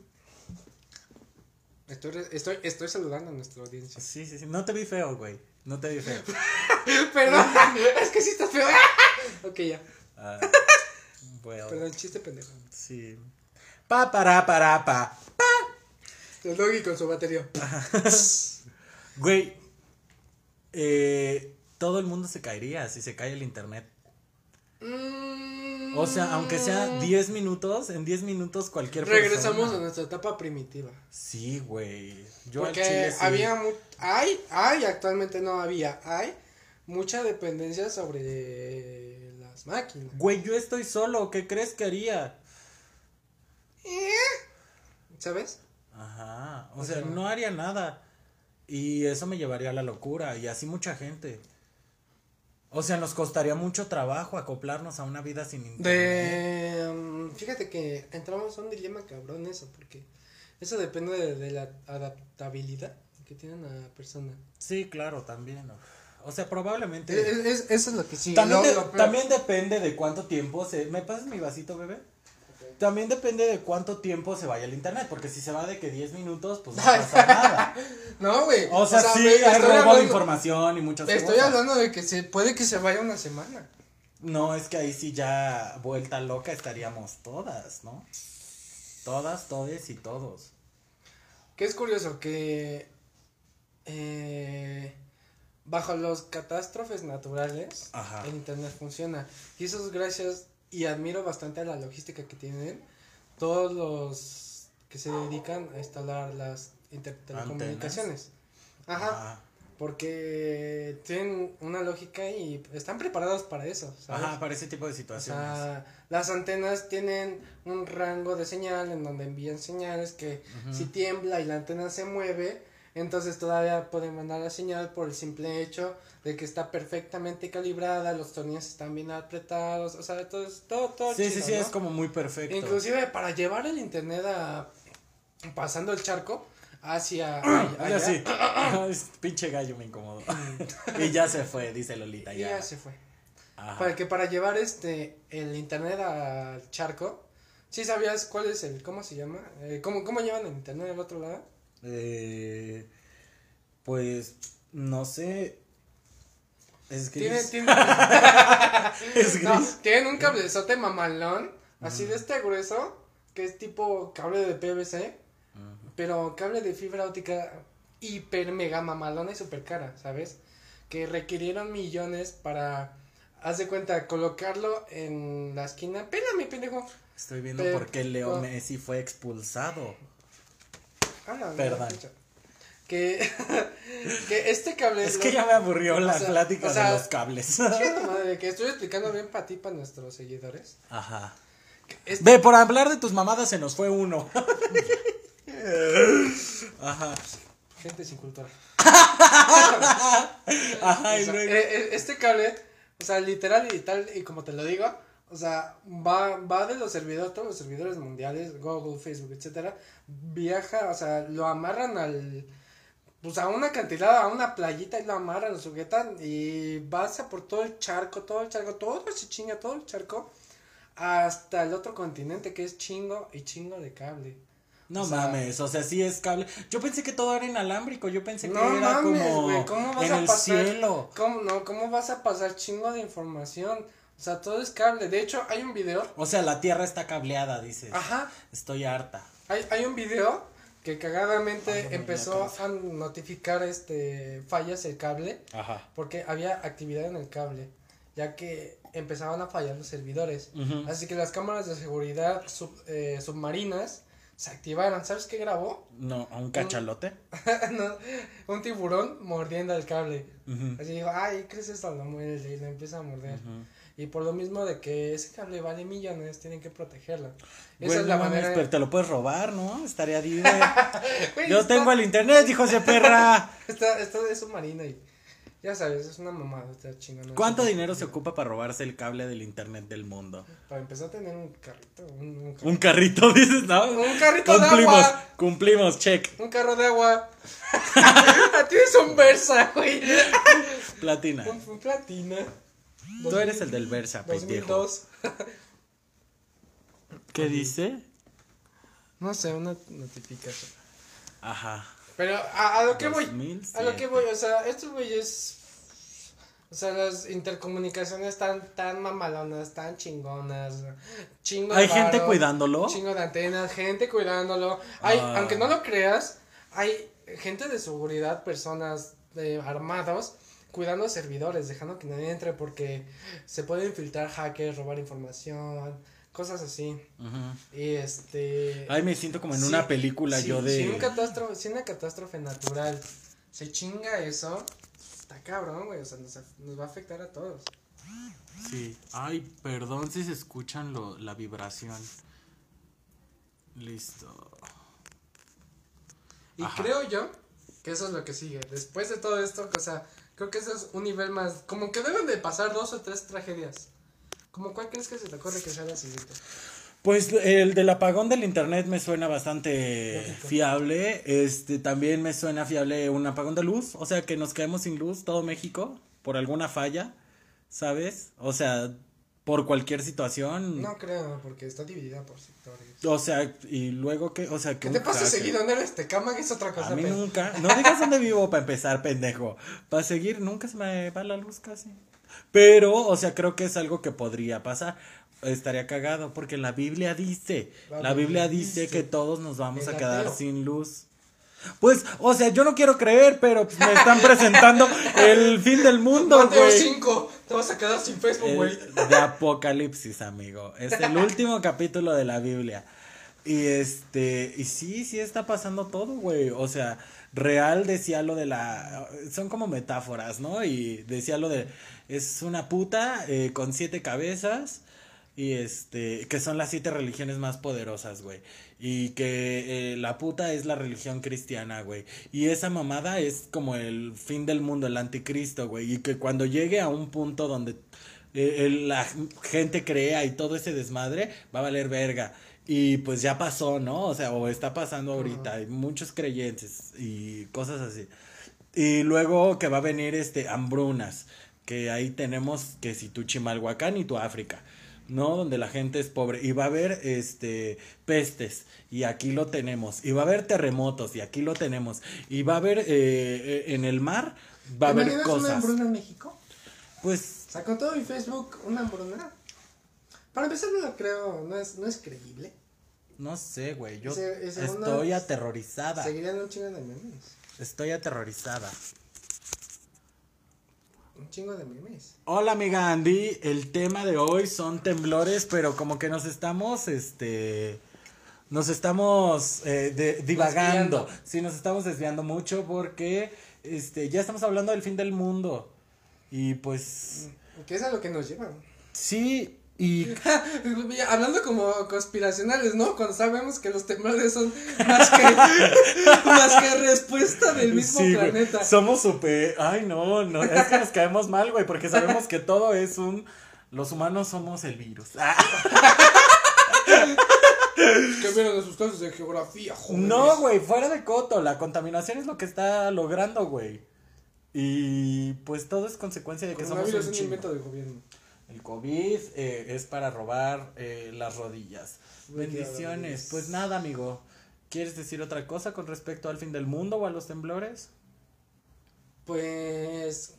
Estoy, estoy, estoy saludando a nuestra audiencia. Sí, sí, sí. No te vi feo, güey. No te vi feo. Perdón, es que sí estás feo. ok, ya. Ah, well, Perdón, chiste pendejo. sí. Pa, para, para, pa. El doggy con su batería. Güey, eh, todo el mundo se caería si se cae el internet. Mm. O sea, aunque sea 10 minutos, en 10 minutos cualquier Regresamos a nuestra etapa primitiva. Sí, güey. Yo al Porque chile sí. había hay, hay, actualmente no había, hay mucha dependencia sobre las máquinas. Güey, yo estoy solo, ¿qué crees que haría? ¿Sabes? Ajá, o O sea, sea- no haría nada. Y eso me llevaría a la locura, y así mucha gente. O sea, nos costaría mucho trabajo acoplarnos a una vida sin internet. De, um, fíjate que entramos a un dilema cabrón eso, porque eso depende de, de la adaptabilidad que tiene una persona. Sí, claro, también. ¿no? O sea, probablemente. Es- es- eso es lo que sí. también, lo- de- lo peor. también depende de cuánto tiempo se... ¿Me pasas mi vasito, bebé? También depende de cuánto tiempo se vaya el internet, porque si se va de que 10 minutos, pues no pasa nada. No, güey. O sea, sí, me- hay estoy robo de información y muchas Estoy cosas. hablando de que se puede que se vaya una semana. No, es que ahí sí ya vuelta loca estaríamos todas, ¿no? Todas, todes y todos. Que es curioso que eh, bajo los catástrofes naturales Ajá. el internet funciona y eso es gracias y admiro bastante a la logística que tienen todos los que se dedican a instalar las inter- telecomunicaciones. Ajá, porque tienen una lógica y están preparados para eso, ¿sabes? Ajá, para ese tipo de O situaciones. sea, las antenas tienen un rango de señal en donde envían señales que si tiembla y la antena se mueve, entonces todavía pueden mandar la señal por el simple hecho de que está perfectamente calibrada, los tornillos están bien apretados, o sea, todo, es- todo, todo sí, sí, chido, sí, ¿no? es como muy perfecto. Inclusive para llevar el internet a pasando el charco hacia Ya allá, sí. Ay, Pinche gallo me incomodó. y ya se fue, dice Lolita, ya. ya se fue. Ajá. Para que para llevar este el internet al charco, ¿sí sabías cuál es el cómo se llama? Eh, ¿cómo, ¿Cómo llevan el internet al otro lado? Eh, pues, no sé. Es gris. Tienen, tienen, es no, gris. tienen un cablezote mamalón, así de este grueso, que es tipo cable de PVC, pero cable de fibra óptica hiper mega mamalona y super cara, ¿sabes? Que requirieron millones para, haz de cuenta, colocarlo en la esquina. Espérame, pendejo. Estoy viendo Pero- por qué Leo Messi fue expulsado. Habla, Perdón. Que, que este cable. Es lo- que ya me aburrió la sea, plática o sea, de los cables. Madre, que estoy explicando bien para ti, para nuestros seguidores. Ajá. Este- Ve, por hablar de tus mamadas se nos fue uno. Ajá. Gente sin cultura. Ajá, y O sea, eh, eh, este cable, o sea, literal y tal, y como te lo digo, o sea, va, va de los servidores, todos los servidores mundiales, Google, Facebook, etcétera, viaja, o sea, lo amarran al, pues a una cantidad, a una playita y lo amarran, lo sujetan y pasa por todo el charco, todo el charco, todo se chinga, todo el charco, hasta el otro continente que es chingo y chingo de cable. No O sea, mames, o sea, sí es cable. Yo pensé que todo era inalámbrico, yo pensé que No era mames, como güey, ¿cómo vas en a el pasar? cielo. ¿Cómo no? ¿Cómo vas a pasar chingo de información? O sea, todo es cable. De hecho, hay un video. O sea, la tierra está cableada, dices. Ajá. Estoy harta. Hay, hay un video que cagadamente Ay, empezó a notificar este fallas el cable Ajá. porque había actividad en el cable, ya que empezaban a fallar los servidores. Ujú. Así que las cámaras de seguridad sub- eh, submarinas se activaron. ¿Sabes qué grabó? No, a un cachalote. No, un tiburón mordiendo el cable. Ujú. Así digo, ay, ¿qué es esto? Lo muerde y lo empieza a morder. Ujú. Y por lo mismo de que ese cable vale millones, tienen que protegerlo. Esa Güey, es la no manera. pero te lo puedes robar, ¿no? Estaría. Güey, Yo está- tengo el internet, hijos de perra. Está, está de submarina y ya sabes, es una mamada esta chingona. ¿Cuánto dinero se ocupa para robarse el cable del internet del mundo? Para empezar a tener un carrito, un, un, Un carrito, dices, ¿no? Un carrito de cumplimos, agua. cumplimos, check. un carro de agua. a ti es un Versa, güey. Platina. Un, un platina. Tú eres el del Versa, pendejo. 2002. ¿Qué dice? No sé, una notificación. Ajá. Pero a, a lo que voy. 2007. A lo que voy, o sea, estos güeyes. O sea, las intercomunicaciones tan, tan mamalonas, tan chingonas. Chingo ¿Hay gente cuidándolo? Chingo de antenas, gente cuidándolo. Hay, Ah. aunque no lo creas, hay gente de seguridad, personas de armados cuidando servidores, dejando que nadie entre porque se pueden infiltrar hackers, robar información, cosas así. Ujú. Y este Ay, me siento como en Sí, una película sí, yo de... Si, un catástrofe, si una catástrofe natural se chinga eso, está cabrón, güey. O sea, nos, va a afectar a todos. Sí. Ay, perdón si se escuchan lo, la vibración. Listo. Y Ajá. creo yo que eso es lo que sigue. Después de todo esto, o sea, creo que eso es un nivel más. Como que deben de pasar dos o tres tragedias. Como cuál crees que se te ocurre que sea la siguiente. Pues el del apagón del internet me suena bastante Lógico. fiable. Este también me suena fiable un apagón de luz, o sea que nos quedemos sin luz todo México por alguna falla, ¿sabes? O sea, por cualquier situación. No creo, porque está dividida por O sea, y luego que, o sea, que ¿Qué te pasa seguido? ¿No eres? Que es otra cosa. A mí nunca, no digas dónde vivo para empezar, pendejo. Para seguir, nunca se me va la luz casi. Pero, o sea, creo que es algo que podría pasar. Estaría cagado, porque la Biblia dice, La la Biblia Biblia dice dice. que todos nos vamos a quedar ateo. sin luz. Pues, o sea, yo no quiero creer, pero pues, me están presentando el fin del mundo, güey. 5, te vas a quedar sin Facebook, güey. De Apocalipsis, amigo. Es el último capítulo de la Biblia. Y este, y sí, sí está pasando todo, güey. O sea, real decía lo de la. Son como metáforas, ¿no? Y decía lo de. Es una puta eh, con siete cabezas. Y este, que son las siete religiones más poderosas, güey. Y que eh, la puta es la religión cristiana, güey. Y esa mamada es como el fin del mundo, el anticristo, güey. Y que cuando llegue a un punto donde eh, el- la gente crea y todo ese desmadre, va a valer verga. Y pues ya pasó, ¿no? O sea, o está pasando ahorita. Hay muchos creyentes y cosas así. Y luego que va a venir este hambrunas, que ahí tenemos que si tu Chimalhuacán y tu África, ¿no? Donde la gente es pobre y va a haber este pestes y aquí lo tenemos y va a haber terremotos y aquí lo tenemos y va a haber eh, eh, en el mar va a ¿Te haber imaginas una cosas. hambruna en México? Pues con todo mi Facebook, una hambruna. Para empezar, no lo creo, no es, no es creíble. no sé, güey, yo Ese- ese estoy aterrorizada. Seguirían un chingo de memes. Estoy aterrorizada. Un chingo de memes. Hola amiga Andy, el tema de hoy son temblores, pero como que nos estamos, este, nos estamos eh, de- divagando, Desviando. sí, nos estamos desviando mucho porque, este, ya estamos hablando del fin del mundo y pues, ¿Qué es a lo que nos lleva? sí, y Hablando como conspiracionales, ¿no? Cuando sabemos que los temblores son más que, más que respuesta del mismo sí, planeta. somos súper, ay no, no, es que nos caemos mal, güey, porque sabemos que todo es un, los humanos somos el virus. Ah. Que vieron en sus clases de geografía, jóvenes. No, güey, fuera de coto. La contaminación es lo que está logrando, güey. Y pues todo es consecuencia de que somos Coronavirus es un un invento del gobierno. El COVID eh, es para robar eh, las rodillas. Bendiciones. Pues nada, amigo. ¿Quieres decir otra cosa con respecto al fin del mundo o a los temblores? Pues.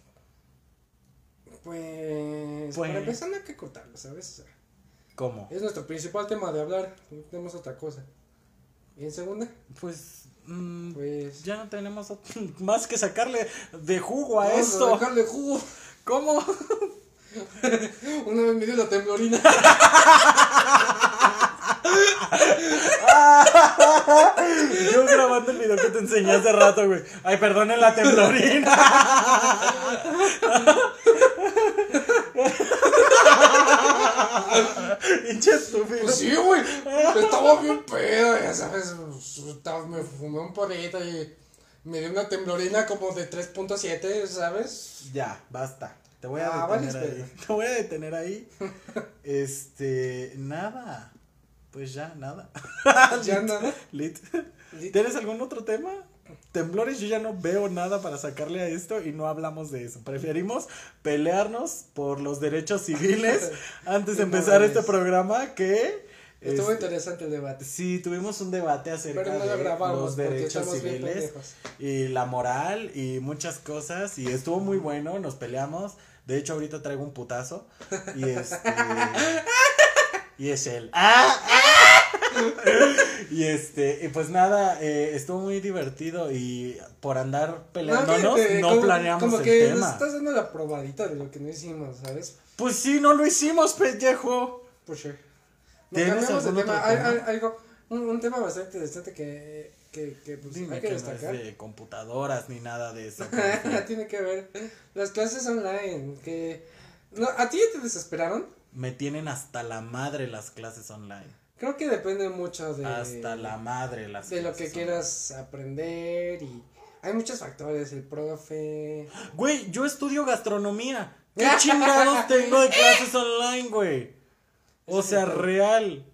Pues. Pues- Para empezar, no hay que cortarlo, ¿sabes? O sea, ¿Cómo? es nuestro principal tema de hablar. No tenemos otra cosa. Y en segunda, Pues. mm, pues. ya no tenemos más que sacarle de jugo a vamos esto. A dejarle jugo. ¿Cómo? Una vez me dio la temblorina. Yo grabando el video que te enseñé hace rato, güey. Ay, perdonen la temblorina. Hinche estúpido. Pues sí, güey. Estaba bien pedo, ya sabes. Me fumé un porrito y me dio una temblorina como de 3.7, ¿sabes? Ya, basta. Te voy a Ah, detener ahí. Te voy a detener ahí. Este, nada. Pues ya, nada. Ya nada. Lit. Lit. ¿Tienes algún otro tema? Temblores, yo ya no veo nada para sacarle a esto y no hablamos de eso. Preferimos pelearnos por los derechos civiles antes de empezar este programa que... Estuvo este, interesante el debate. Sí, tuvimos un debate acerca Pero no lo de grabamos los porque derechos civiles y la moral y muchas cosas y estuvo muy bueno, nos peleamos. De hecho, ahorita traigo un putazo y este y es él. ¡Ah! y este, y pues nada, eh, estuvo muy divertido y por andar peleándonos fíjate, no como- planeamos Como el que nos tema. estás dando la probadita de lo que no hicimos, ¿sabes? Pues sí, no lo hicimos, pellejo. Por sure. ¿Tienes de algún tema. Hay- tema? hay- algo, un, un tema bastante interesante que, que, que pues, Dime hay que que no es destacar. de computadoras ni nada de eso. Tiene que ver. Las clases online, que... No, ¿A ti ya te desesperaron? Me tienen hasta la madre las clases online. Creo que depende mucho de... Hasta la madre las De lo que quieras aprender y... Hay muchos factores, el profe... Güey, yo estudio gastronomía. ¿Qué chingados tengo de clases online, güey? O sea, real.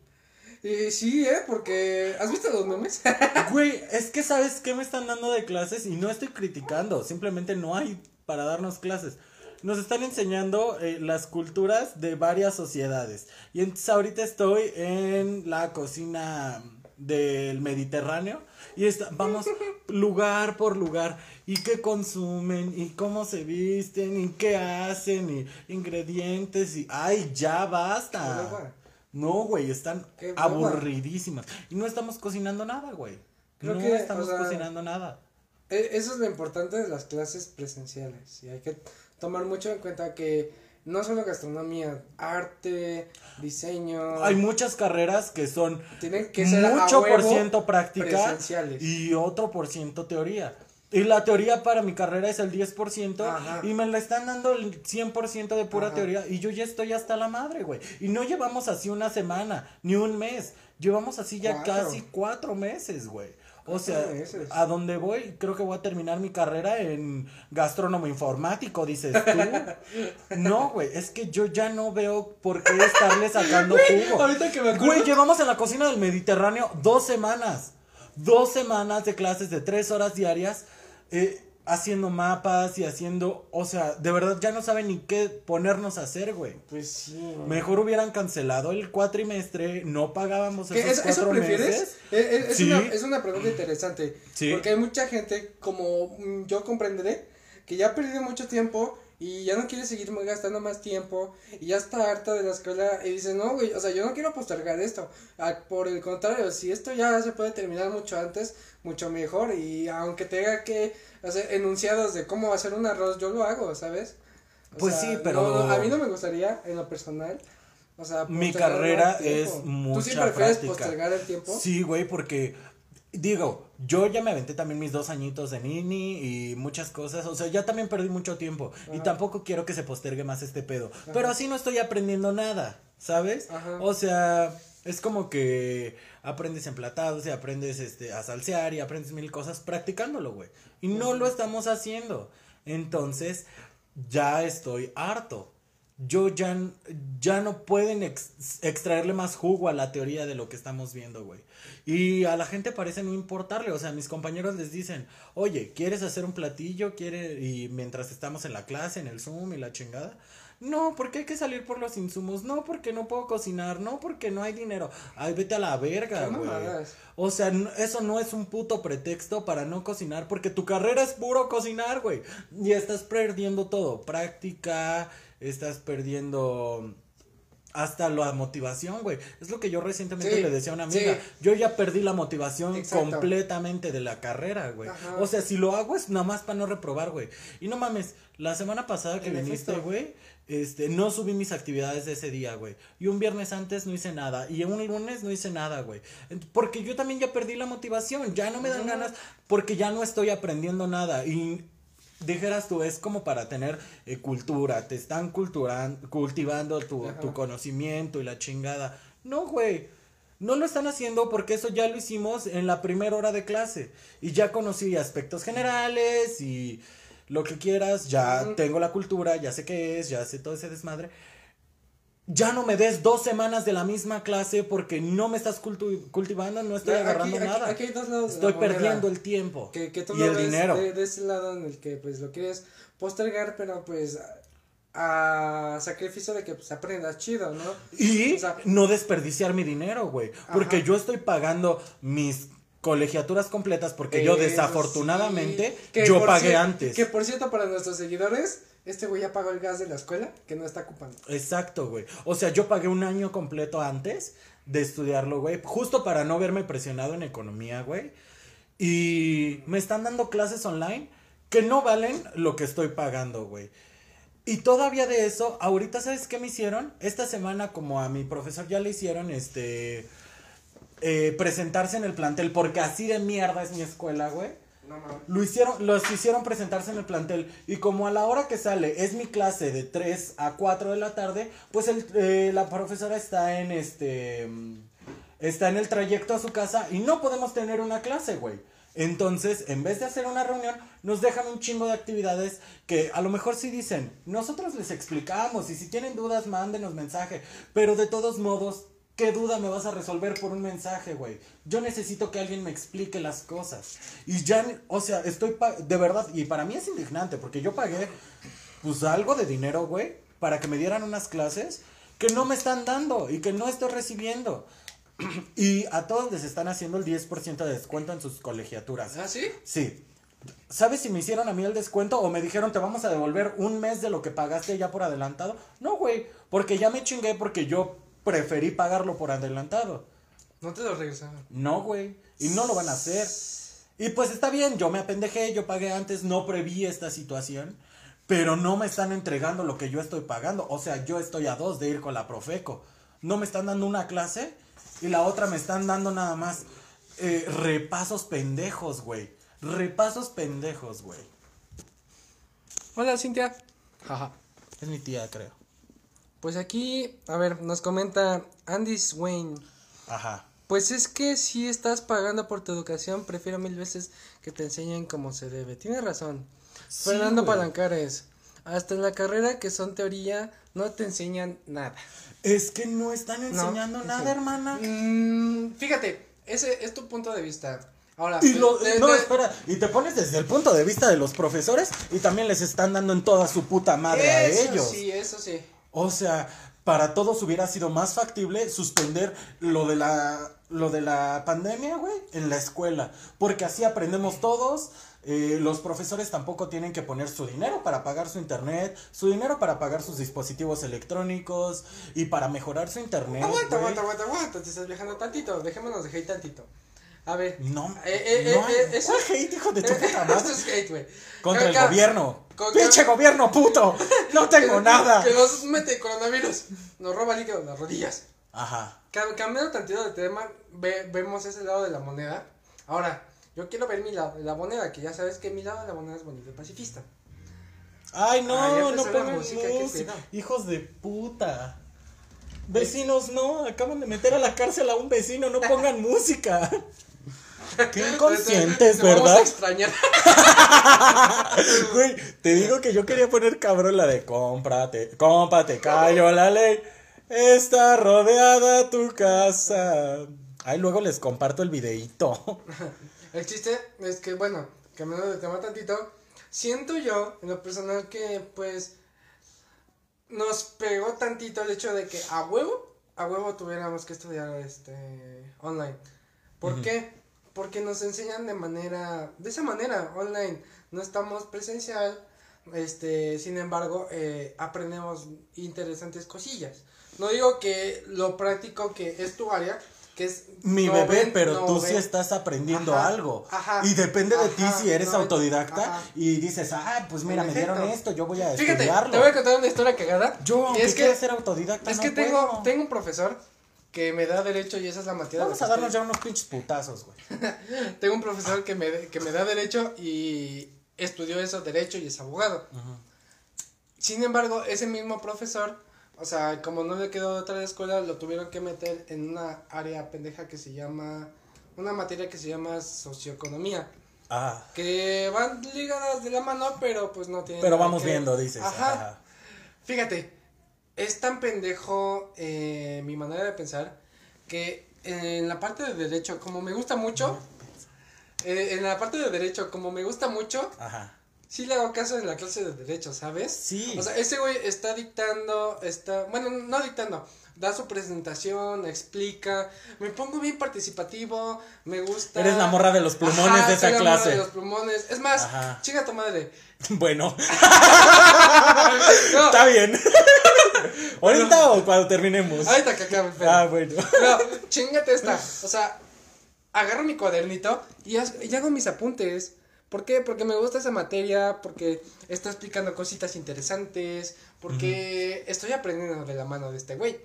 Y sí, ¿eh? Porque... ¿Has visto los memes? Güey, es que sabes qué me están dando de clases y no estoy criticando, simplemente no hay para darnos clases. Nos están enseñando eh, las culturas de varias sociedades. Y entonces ahorita estoy en la cocina del Mediterráneo y está, vamos lugar por lugar y qué consumen y cómo se visten y qué hacen y ingredientes y ay ya basta. No, güey, están aburridísimas. Y no estamos cocinando nada, güey. Creo no que, estamos o sea, cocinando nada. E- Eso es lo importante de las clases presenciales. Y hay que tomar mucho en cuenta que no solo gastronomía, arte, diseño. Hay muchas carreras que son tienen que ser mucho por ciento práctica y otro por ciento teoría. Y la teoría para mi carrera es el 10% Ajá. y me la están dando el 100% de pura Ajá. teoría y yo ya estoy hasta la madre, güey. Y no llevamos así una semana, ni un mes. Llevamos así ya Cuatro. casi cuatro meses, güey. O sea, a donde voy, creo que voy a terminar mi carrera en gastrónomo informático, dices tú. No, güey, es que yo ya no veo por qué estarle sacando jugo. Ahorita que me acuerdo. Güey, llevamos en la cocina del Mediterráneo dos semanas. Dos semanas de clases de tres horas diarias. eh, haciendo mapas y haciendo. O sea, de verdad ya no saben ni qué ponernos a hacer, güey. Pues sí. Mejor hubieran cancelado el cuatrimestre, no pagábamos ¿Qué, esos es- ¿Eso prefieres? meses. Eh, eh, Es, Sí. una, es una pregunta interesante. Sí. Porque hay mucha gente, como mm, yo comprenderé, que ya ha perdido mucho tiempo y ya no quiere seguir gastando más tiempo y ya está harta de la escuela y dice, no, güey, o sea, yo no quiero postergar esto. Ah, Por el contrario, si esto ya se puede terminar mucho antes, mucho mejor y aunque tenga que hacer enunciados de cómo hacer un arroz, yo lo hago, ¿sabes? O Pues sí, pero- no, a mí no me gustaría, en lo personal, o sea, Mi carrera es ¿Tú sí mucha prefieres práctica. postergar el tiempo? Sí, güey, porque digo, yo ya me aventé también mis dos añitos de nini y muchas cosas, o sea, ya también perdí mucho tiempo y tampoco quiero que se postergue más este pedo, pero así no estoy aprendiendo nada, ¿sabes? Ajá. O sea, es como que aprendes emplatados y aprendes este a salsear y aprendes mil cosas practicándolo, güey. Y no lo estamos haciendo. Entonces, ya estoy harto. Yo ya, ya no pueden ex- extraerle más jugo a la teoría de lo que estamos viendo, güey. Y a la gente parece no importarle, o sea, mis compañeros les dicen, oye, ¿quieres hacer un platillo? ¿Quiere? Y mientras estamos en la clase, en el Zoom y la chingada, No, porque hay que salir por los insumos. No, porque no puedo cocinar. No, porque no hay dinero. Ay, vete a la verga, güey. O sea, eso no es un puto pretexto para no cocinar, porque tu carrera es puro cocinar, güey. Y estás perdiendo todo. Práctica, estás perdiendo hasta la motivación, güey. Es lo que yo recientemente Sí, le decía a una amiga. sí. Yo ya perdí la motivación Exacto. completamente de la carrera, güey. Ajá. O sea, si lo hago es nada más para no reprobar, güey. Y no mames, la semana pasada que viniste, güey, este, no subí mis actividades de ese día, güey. Y un viernes antes no hice nada. Y un lunes no hice nada, güey. Porque yo también ya perdí la motivación. Ya no me dan ganas porque ya no estoy aprendiendo nada. Y dijeras tú, es como para tener eh, cultura. Te están cultivando tu, tu conocimiento y la chingada. No, güey. No lo están haciendo porque eso ya lo hicimos en la primera hora de clase. Y ya conocí aspectos generales y lo que quieras. Ya Ujú. tengo la cultura, ya sé qué es, ya sé todo ese desmadre. Ya no me des dos semanas de la misma clase porque no me estás cultu- cultivando, no estoy Aquí- agarrando aquí- nada. aquí hay dos lados estoy perdiendo el tiempo Que, que tú y lo el ves dinero. De, de ese lado en el que pues lo quieres postergar, pero pues a, sacrificio de que pues aprendas chido, ¿no? Y O sea- no desperdiciar mi dinero, güey. Porque yo estoy pagando mis colegiaturas completas porque yo desafortunadamente sí. Yo pagué antes. Que por cierto, para nuestros seguidores, este güey ya pagó el gas de la escuela que no está ocupando. Exacto, güey. O sea, yo pagué un año completo antes de estudiarlo, güey. Justo para no verme presionado en economía, güey. Y me están dando clases online que no valen lo que estoy pagando, güey. Y todavía de eso, ahorita, ¿sabes qué me hicieron? Esta semana, como a mi profesor ya le hicieron, este, eh, presentarse en el plantel, porque así de mierda es mi escuela, güey. No mames. Lo hicieron, los hicieron presentarse en el plantel. Y como a la hora que sale es mi clase de 3 a 4 de la tarde, pues el, eh, la profesora está en este. Está en el trayecto a su casa y no podemos tener una clase, güey. Entonces, en vez de hacer una reunión, nos dejan un chingo de actividades que a lo mejor sí dicen, nosotros les explicamos y si tienen dudas, mándenos mensaje. Pero de todos modos, ¿qué duda me vas a resolver por un mensaje, güey? Yo necesito que alguien me explique las cosas. Y ya, o sea, estoy, pa- de verdad, y para mí es indignante, porque yo pagué, pues algo de dinero, güey, para que me dieran unas clases que no me están dando y que no estoy recibiendo. Y a todos les están haciendo el 10% de descuento en sus colegiaturas. ¿Ah, sí? Sí. ¿Sabes si me hicieron a mí el descuento o me dijeron te vamos a devolver un mes de lo que pagaste ya por adelantado? No, güey, porque ya me chingué porque yo preferí pagarlo por adelantado. No te lo regresaron. No, güey, y no lo van a hacer. Y pues está bien, yo me apendejé, yo pagué antes, no preví esta situación, pero no me están entregando lo que yo estoy pagando. O sea, yo estoy a dos de ir con la Profeco. No me están dando una clase y la otra me están dando nada más eh, repasos pendejos, güey. Repasos pendejos, güey. Hola, Cintia. Jaja. Es mi tía, creo. Pues aquí, a ver, nos comenta Andy Swain. Ajá. Pues es que si estás pagando por tu educación, prefiero mil veces que te enseñen como se debe. Tienes razón. Sí, Fernando güey. Palancares. Hasta en la carrera que son teoría, no te enseñan nada. Es que no están enseñando No, nada, sí. hermana. Mm, fíjate, ese es tu punto de vista. Ahora, Y lo, de- no, de- espera, y te pones desde el punto de vista de los profesores y también les están dando en toda su puta madre a eso ellos. sí, eso sí. O sea, para todos hubiera sido más factible suspender lo de la lo de la pandemia, güey, en la escuela, porque así aprendemos todos. eh, los profesores tampoco tienen que poner su dinero para pagar su internet, su dinero para pagar sus dispositivos electrónicos y para mejorar su internet. Aguanta, güey. aguanta, aguanta, aguanta, te estás viajando tantito, dejémonos de hate tantito. A ver. No, Eh, eh, no, eh, eh, eso- ¿cuál hate, hijo de tu puta madre? es hate, güey. Contra el gobierno. con- ¡Pinche gobierno, puto! No tengo que- nada. Que nos mete coronavirus. Nos roba líquido en las rodillas. Cam- Cambiando tantito de tema, ve- vemos ese lado de la moneda. Ahora, yo quiero ver mi lado de la moneda, que ya sabes que mi lado de la moneda es bonito y pacifista. Ay, no, Ah, no pongan música. Hijos de puta. Vecinos, no, acaban de meter a la cárcel a un vecino, no pongan música. Qué inconscientes, Te vamos a ¿verdad? extrañar. Güey, te digo que yo quería poner cabrón la de cómprate, cómprate, cayó la ley. Está rodeada tu casa. Ay, luego les comparto el videíto. El chiste es que, bueno, cambiando de tema tantito, siento yo, en lo personal, que pues nos pegó tantito el hecho de que a huevo, a huevo tuviéramos que estudiar este online. ¿Por qué? Porque nos enseñan de manera, de esa manera, online. No estamos presencial, este, sin embargo, eh, aprendemos interesantes cosillas. No digo que lo práctico que es tu área, que es mi no bebé, ven- pero no tú sí ven. estás aprendiendo Ajá, algo. ajá, y depende de ti ajá, si eres no autodidacta ajá. y dices, ah, pues mira, me dieron esto, yo voy a Fíjate, estudiarlo. te voy a contar una historia cagada. Yo, y es que, ser autodidacta, es que tengo, tengo un profesor que me da derecho y esa es la materia. Vamos de a darnos ya unos pinches putazos, güey. Tengo un profesor que me, que me da derecho y estudió eso, derecho y es abogado. Sin embargo, ese mismo profesor, o sea, como no le quedó de otra escuela, lo tuvieron que meter en una área pendeja que se llama, una materia que se llama socioeconomía. Ah, Que van ligadas de la mano, pero pues no tienen. pero vamos que viendo, dices. Ajá. Ajá. Fíjate, es tan pendejo eh, mi manera de pensar que en la parte de derecho, como me gusta mucho, eh, en la parte de derecho, como me gusta mucho, Ajá. sí le hago caso en la clase de derecho, ¿sabes? Sí. O sea, ese güey está dictando, está, bueno, no dictando, da su presentación, explica, me pongo bien participativo, me gusta. Eres la morra de los plumones Ajá, de soy esa morra clase. de los plumones. Es más, Ajá. chica tu madre. Bueno, No, está bien. ¿Ahorita o cuando terminemos? ahorita que acabe el pedo. Ah, bueno. No, chingate esta. O sea, agarro mi cuadernito y, y hago mis apuntes. ¿Por qué? Porque me gusta esa materia, porque está explicando cositas interesantes, porque estoy aprendiendo de la mano de este güey.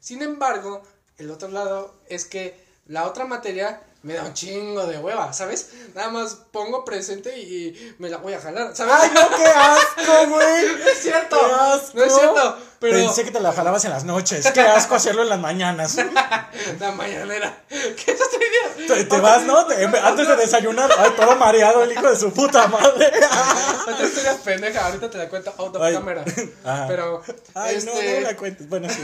Sin embargo, el otro lado es que la otra materia me da un chingo de hueva, ¿sabes? Nada más pongo presente y me la voy a jalar, ¿sabes? ¡Ay, no, qué asco, güey! No es cierto, ¡Qué asco! no es cierto, pero Pensé que te la jalabas en las noches. Qué asco hacerlo en las mañanas. la mañanera, ¿qué es esta idea? Te, te vas, ¿no? Te- antes de desayunar, ay, todo mareado el hijo de su puta madre. Otra historia pendeja, ahorita te la cuento out of Ay. camera. Ajá. Pero, Ay, este, no, no la cuentes. Bueno, sí.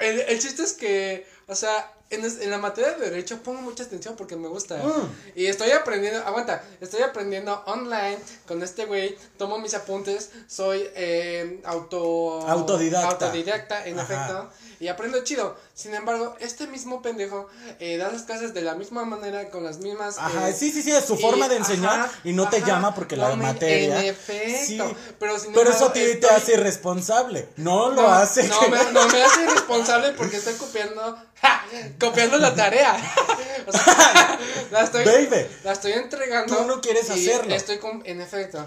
el, el chiste es que, o sea, en, la materia de derecho pongo mucha atención porque me gusta. Mm. Y estoy aprendiendo, aguanta, estoy aprendiendo online con este güey, tomo mis apuntes, soy eh, auto... Autodidacta. Autodidacta, en Ajá. efecto, y aprendo chido. Sin embargo, este mismo pendejo eh, da las clases de la misma manera, con las mismas... Ajá, eh, sí, sí, sí, es su y- forma de enseñar ajá, y no te llama porque la materia. En efecto. Sí, pero sin pero eso embargo, a ti te estoy- hace irresponsable. No lo no, hace. No que- me, no me hace responsable porque estoy copiando. ¡Ja! copiando la tarea. o sea, la estoy, Baby. la estoy entregando. Tú no quieres y hacerlo. Estoy con, en efecto.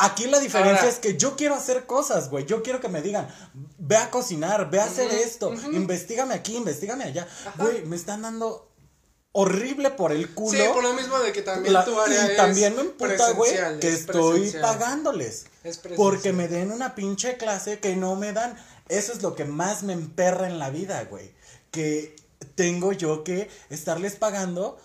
Aquí la diferencia Ahora- es que yo quiero hacer cosas, güey. Yo quiero que me digan, ve a cocinar, ve a hacer esto, investigame aquí, investigame allá. Güey, me están dando horrible por el culo. Sí, por lo mismo de que también La- tu área y es también me emputa, güey, que es estoy pagándoles. Es. Porque me den una pinche clase que no me dan. Eso es lo que más me emperra en la vida, güey. Que tengo yo que estarles pagando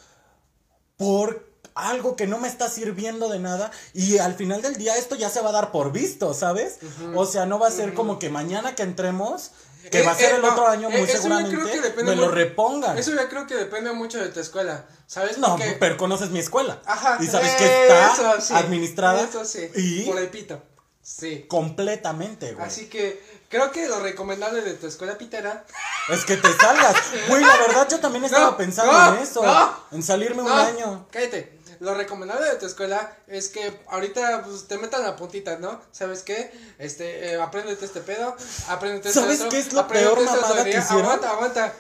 por algo que no me está sirviendo de nada y al final del día esto ya se va a dar por visto, ¿sabes? O sea, no va a ser como que mañana que entremos, que Eh, va a ser eh, el no, otro año eh, muy seguramente, me lo repongan. Eso yo creo que depende mucho de tu escuela. ¿Sabes? No, Porque- pero conoces mi escuela. Ajá. Y sabes que está eso sí, administrada Eso sí. y Por el pito. Sí. completamente, güey. Así que creo que lo recomendable de tu escuela pitera. Es que te salgas. Güey, la verdad yo también estaba No, pensando no, en eso. no. en salirme un año. Cállate. Lo recomendable de tu escuela es que ahorita pues, te metan la puntita, ¿no? ¿Sabes qué? Este, eh, apréndete este pedo, apréndete. ¿Sabes esto, qué es lo peor mamada que hicieron? Aguanta, aguanta.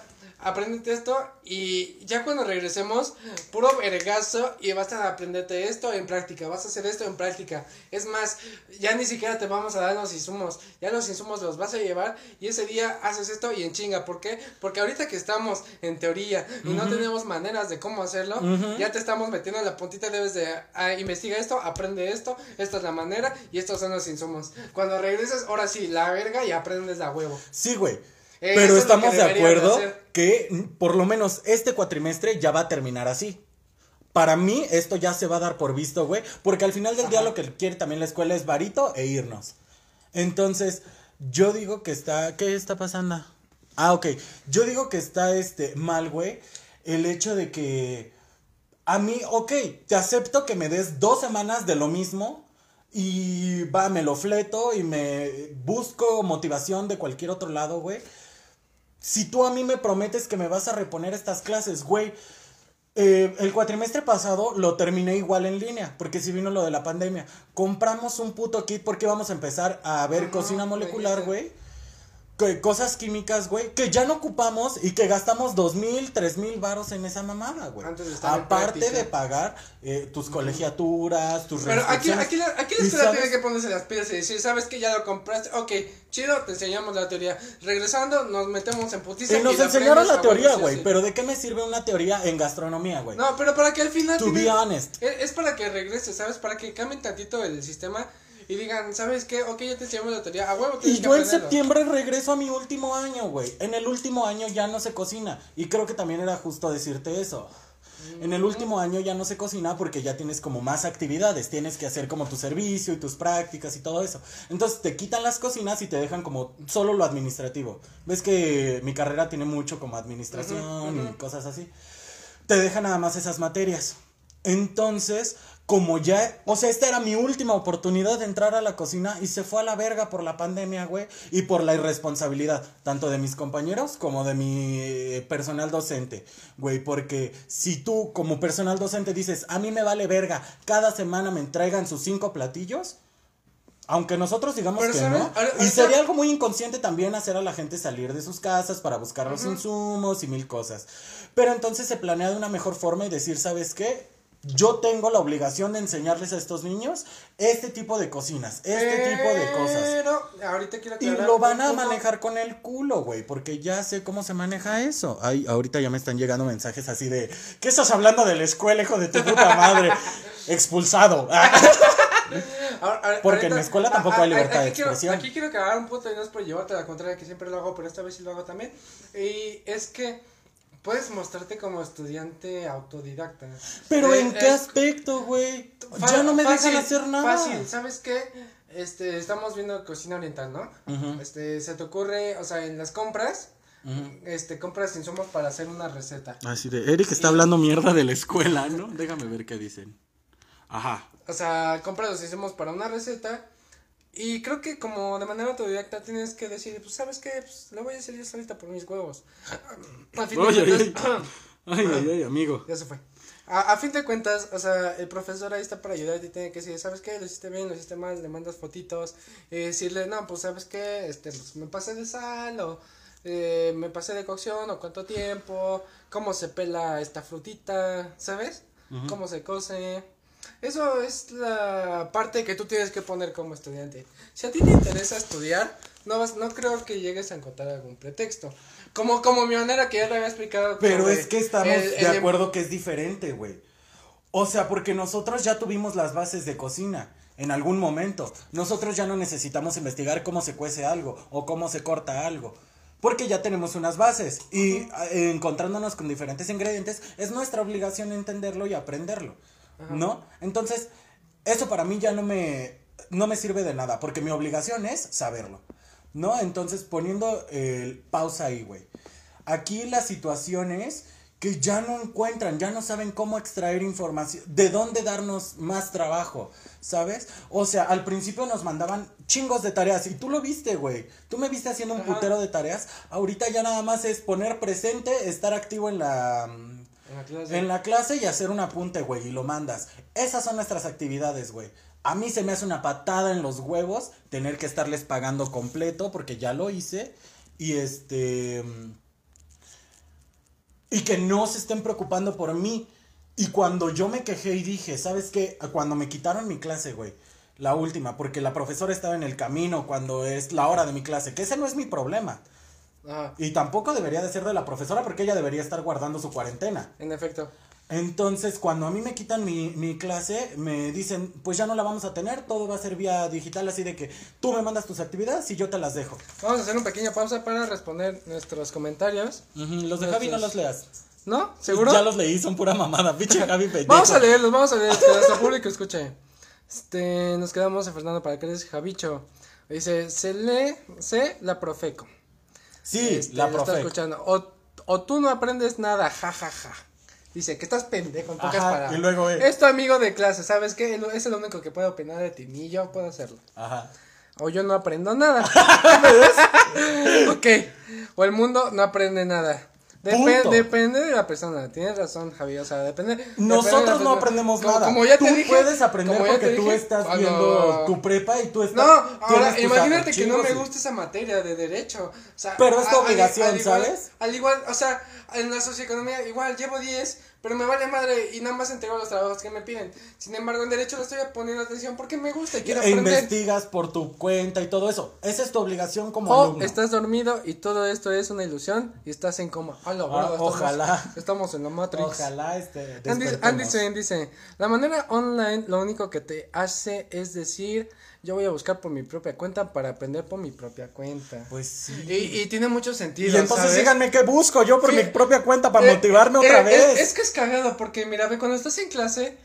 Apréndete esto y ya cuando regresemos, puro vergazo y vas a aprenderte esto en práctica, vas a hacer esto en práctica. Es más, ya ni siquiera te vamos a dar los insumos, ya los insumos los vas a llevar y ese día haces esto y en chinga. ¿Por qué? Porque ahorita que estamos en teoría y no tenemos maneras de cómo hacerlo, ya te estamos metiendo en la puntita, debes de ah, investiga esto, aprende esto, esta es la manera y estos son los insumos. Cuando regreses, ahora sí, la verga y aprendes a huevo. Sí, güey. Pero estamos de acuerdo hacer. que mm, por lo menos este cuatrimestre ya va a terminar así. Para mí esto ya se va a dar por visto, güey. Porque al final del día lo que quiere también la escuela es varito e irnos. Entonces, yo digo que está... ¿Qué está pasando? Ah, ok. Yo digo que está este mal, güey. El hecho de que... A mí, ok, te acepto que me des dos semanas de lo mismo y va, me lo fleto y me busco motivación de cualquier otro lado, güey. Si tú a mí me prometes que me vas a reponer estas clases, güey. eh, el cuatrimestre pasado lo terminé igual en línea, porque si vino lo de la pandemia. Compramos un puto kit porque vamos a empezar a ver cocina molecular, güey. Que- cosas químicas, güey, que ya no ocupamos y que gastamos dos mil, tres mil varos en esa mamada, güey. Antes de estar en Aparte de pagar eh, tus colegiaturas, tus Pero aquí, aquí, la, aquí la ¿Y escuela tiene que ponerse las pilas y decir, ¿sabes que Ya lo compraste. Ok, chido, te enseñamos la teoría. Regresando, nos metemos en putiza. Y nos enseñaron la teoría, güey, sí. pero ¿de qué me sirve una teoría en gastronomía, güey? No, pero para que al final. To be honest. Es, es para que regrese, ¿sabes? Para que cambien tantito el sistema y digan, ¿sabes qué? Ok, ya te enseñamos la teoría. A huevo, Y que yo en aprenderlo. septiembre regreso a mi último año, güey. En el último año ya no se cocina. Y creo que también era justo decirte eso. En el último año ya no se cocina porque ya tienes como más actividades. Tienes que hacer como tu servicio y tus prácticas y todo eso. Entonces te quitan las cocinas y te dejan como solo lo administrativo. Ves que mi carrera tiene mucho como administración y cosas así. Te dejan nada más esas materias. Entonces, como ya, o sea, esta era mi última oportunidad de entrar a la cocina y se fue a la verga por la pandemia, güey, y por la irresponsabilidad, tanto de mis compañeros como de mi eh, personal docente, güey, porque si tú como personal docente dices, a mí me vale verga, cada semana me entregan sus cinco platillos, aunque nosotros digamos Pero, que ¿sabes? no, y sería algo muy inconsciente también hacer a la gente salir de sus casas para buscar los insumos y mil cosas. Pero entonces se planea de una mejor forma y decir, ¿sabes qué? Yo tengo la obligación de enseñarles a estos niños este tipo de cocinas, este tipo de cosas. Pero, ahorita quiero Y aclarar lo van a punto. manejar con el culo, güey, porque ya sé cómo se maneja eso. Ay, ahorita ya me están llegando mensajes así de, ¿qué estás hablando de la escuela, hijo de tu puta madre? Expulsado. Ahora- Porque en mi escuela tampoco hay libertad aquí de quiero- expresión. aquí quiero acabar un punto y no es por llevarte a la contraria que siempre lo hago, pero esta vez sí lo hago también. Y es que puedes mostrarte como estudiante autodidacta. Pero Eh, ¿en qué es aspecto, güey? Ya no me fácil, dejan hacer nada. Fácil, ¿sabes qué? Este, estamos viendo cocina oriental, ¿no? Ujú. Este, se te ocurre, o sea, en las compras, este, compras insumos para hacer una receta. Así de, Eric está hablando mierda de la escuela, ¿no? Déjame ver qué dicen. Ajá. O sea, compras los insumos para una receta. Y creo que como de manera autodidacta tienes que decir, pues, ¿sabes qué? Pues, lo voy a hacer yo solita por mis huevos. A fin de Oye, cuentas- Ay, ay, ay, amigo. ya se fue. A, a fin de cuentas, o sea, el profesor ahí está para ayudarte y tiene que decir, ¿sabes qué? Lo hiciste bien, lo hiciste mal, le mandas fotitos y decirle, no, pues, ¿sabes qué? Este, pues, me pasé de sal o eh, me pasé de cocción o cuánto tiempo, cómo se pela esta frutita, ¿sabes? Ujú. Cómo se cose. Eso es la parte que tú tienes que poner como estudiante. Si a ti te interesa estudiar, no vas, no creo que llegues a encontrar algún pretexto. Como, como mi manera que ya te había explicado. Pero es que estamos el- de el- acuerdo que es diferente, güey. O sea, porque nosotros ya tuvimos las bases de cocina en algún momento. Nosotros ya no necesitamos investigar cómo se cuece algo o cómo se corta algo. Porque ya tenemos unas bases y eh, encontrándonos con diferentes ingredientes es nuestra obligación entenderlo y aprenderlo. ¿No? Entonces, eso para mí ya no me, no me sirve de nada porque mi obligación es saberlo. ¿No? Entonces, poniendo el pausa ahí, güey. Aquí la situación es que ya no encuentran, ya no saben cómo extraer información, de dónde darnos más trabajo, ¿sabes? O sea, al principio nos mandaban chingos de tareas y tú lo viste, güey. Tú me viste haciendo un Ajá. putero de tareas. Ahorita ya nada más es poner presente, estar activo en la En la clase. y hacer un apunte, güey, y lo mandas. Esas son nuestras actividades, güey. A mí se me hace una patada en los huevos tener que estarles pagando completo porque ya lo hice. Y este... Y que no se estén preocupando por mí. Y cuando yo me quejé y dije, ¿sabes qué? Cuando me quitaron mi clase, güey. La última, porque la profesora estaba en el camino cuando es la hora de mi clase. Que ese no es mi problema. Ajá, Y tampoco debería de ser de la profesora porque ella debería estar guardando su cuarentena. en efecto. Entonces, cuando a mí me quitan mi, mi clase, me dicen, pues ya no la vamos a tener, todo va a ser vía digital, así de que tú me mandas tus actividades y yo te las dejo. Vamos a hacer una pequeña pausa para responder nuestros comentarios. Los de Javi no los leas. ¿No? ¿Seguro? Ya los leí, son pura mamada, pinche Javi pendejo. Vamos a leerlos, vamos a leer, que nuestro público escuche. Este, nos quedamos en Fernando para que les Javicho. Dice, se lee, se la profeco. Sí, Este, la profe. escuchando. O, o tú no aprendes nada, ja, ja, ja. Dice que estás pendejo en pocas Ajá, palabras. y luego. Es tu amigo de clase, ¿sabes qué? Es el único que puede opinar de ti, ni yo puedo hacerlo. Ajá. O yo no aprendo nada. ok. O el mundo no aprende nada. Depende de la persona. Tienes razón, Javi. O sea, depende. depende de la Nosotros no aprendemos Como- nada. Como ya tú te dije. puedes aprender como porque tú dije, estás cuando- viendo tu prepa y tú estás. No, ahora imagínate que no me gusta esa materia de derecho. O sea, Pero es tu al- obligación, igual- ¿sabes? Al igual, o sea, en la socioeconomía igual llevo 10, pero me vale madre y nada más entrego los trabajos que me piden. Sin embargo, en derecho le estoy poniendo atención porque me gusta y quiero E aprender. investigas por tu cuenta y todo eso. Esa es tu obligación como O alumno. estás dormido y todo esto es una ilusión y estás en coma. La Ah, estamos- ojalá. Estamos en la Matrix. Ojalá este. Andy. Andy dice, la manera online lo único que te hace es decir, yo voy a buscar por mi propia cuenta para aprender por mi propia cuenta. Pues sí. Y, y tiene mucho sentido. Y entonces ¿sabes? díganme qué busco yo por Sí. mi propia cuenta para Eh, motivarme eh, otra es- vez. Es, que es cagado porque mira, ve, cuando estás en clase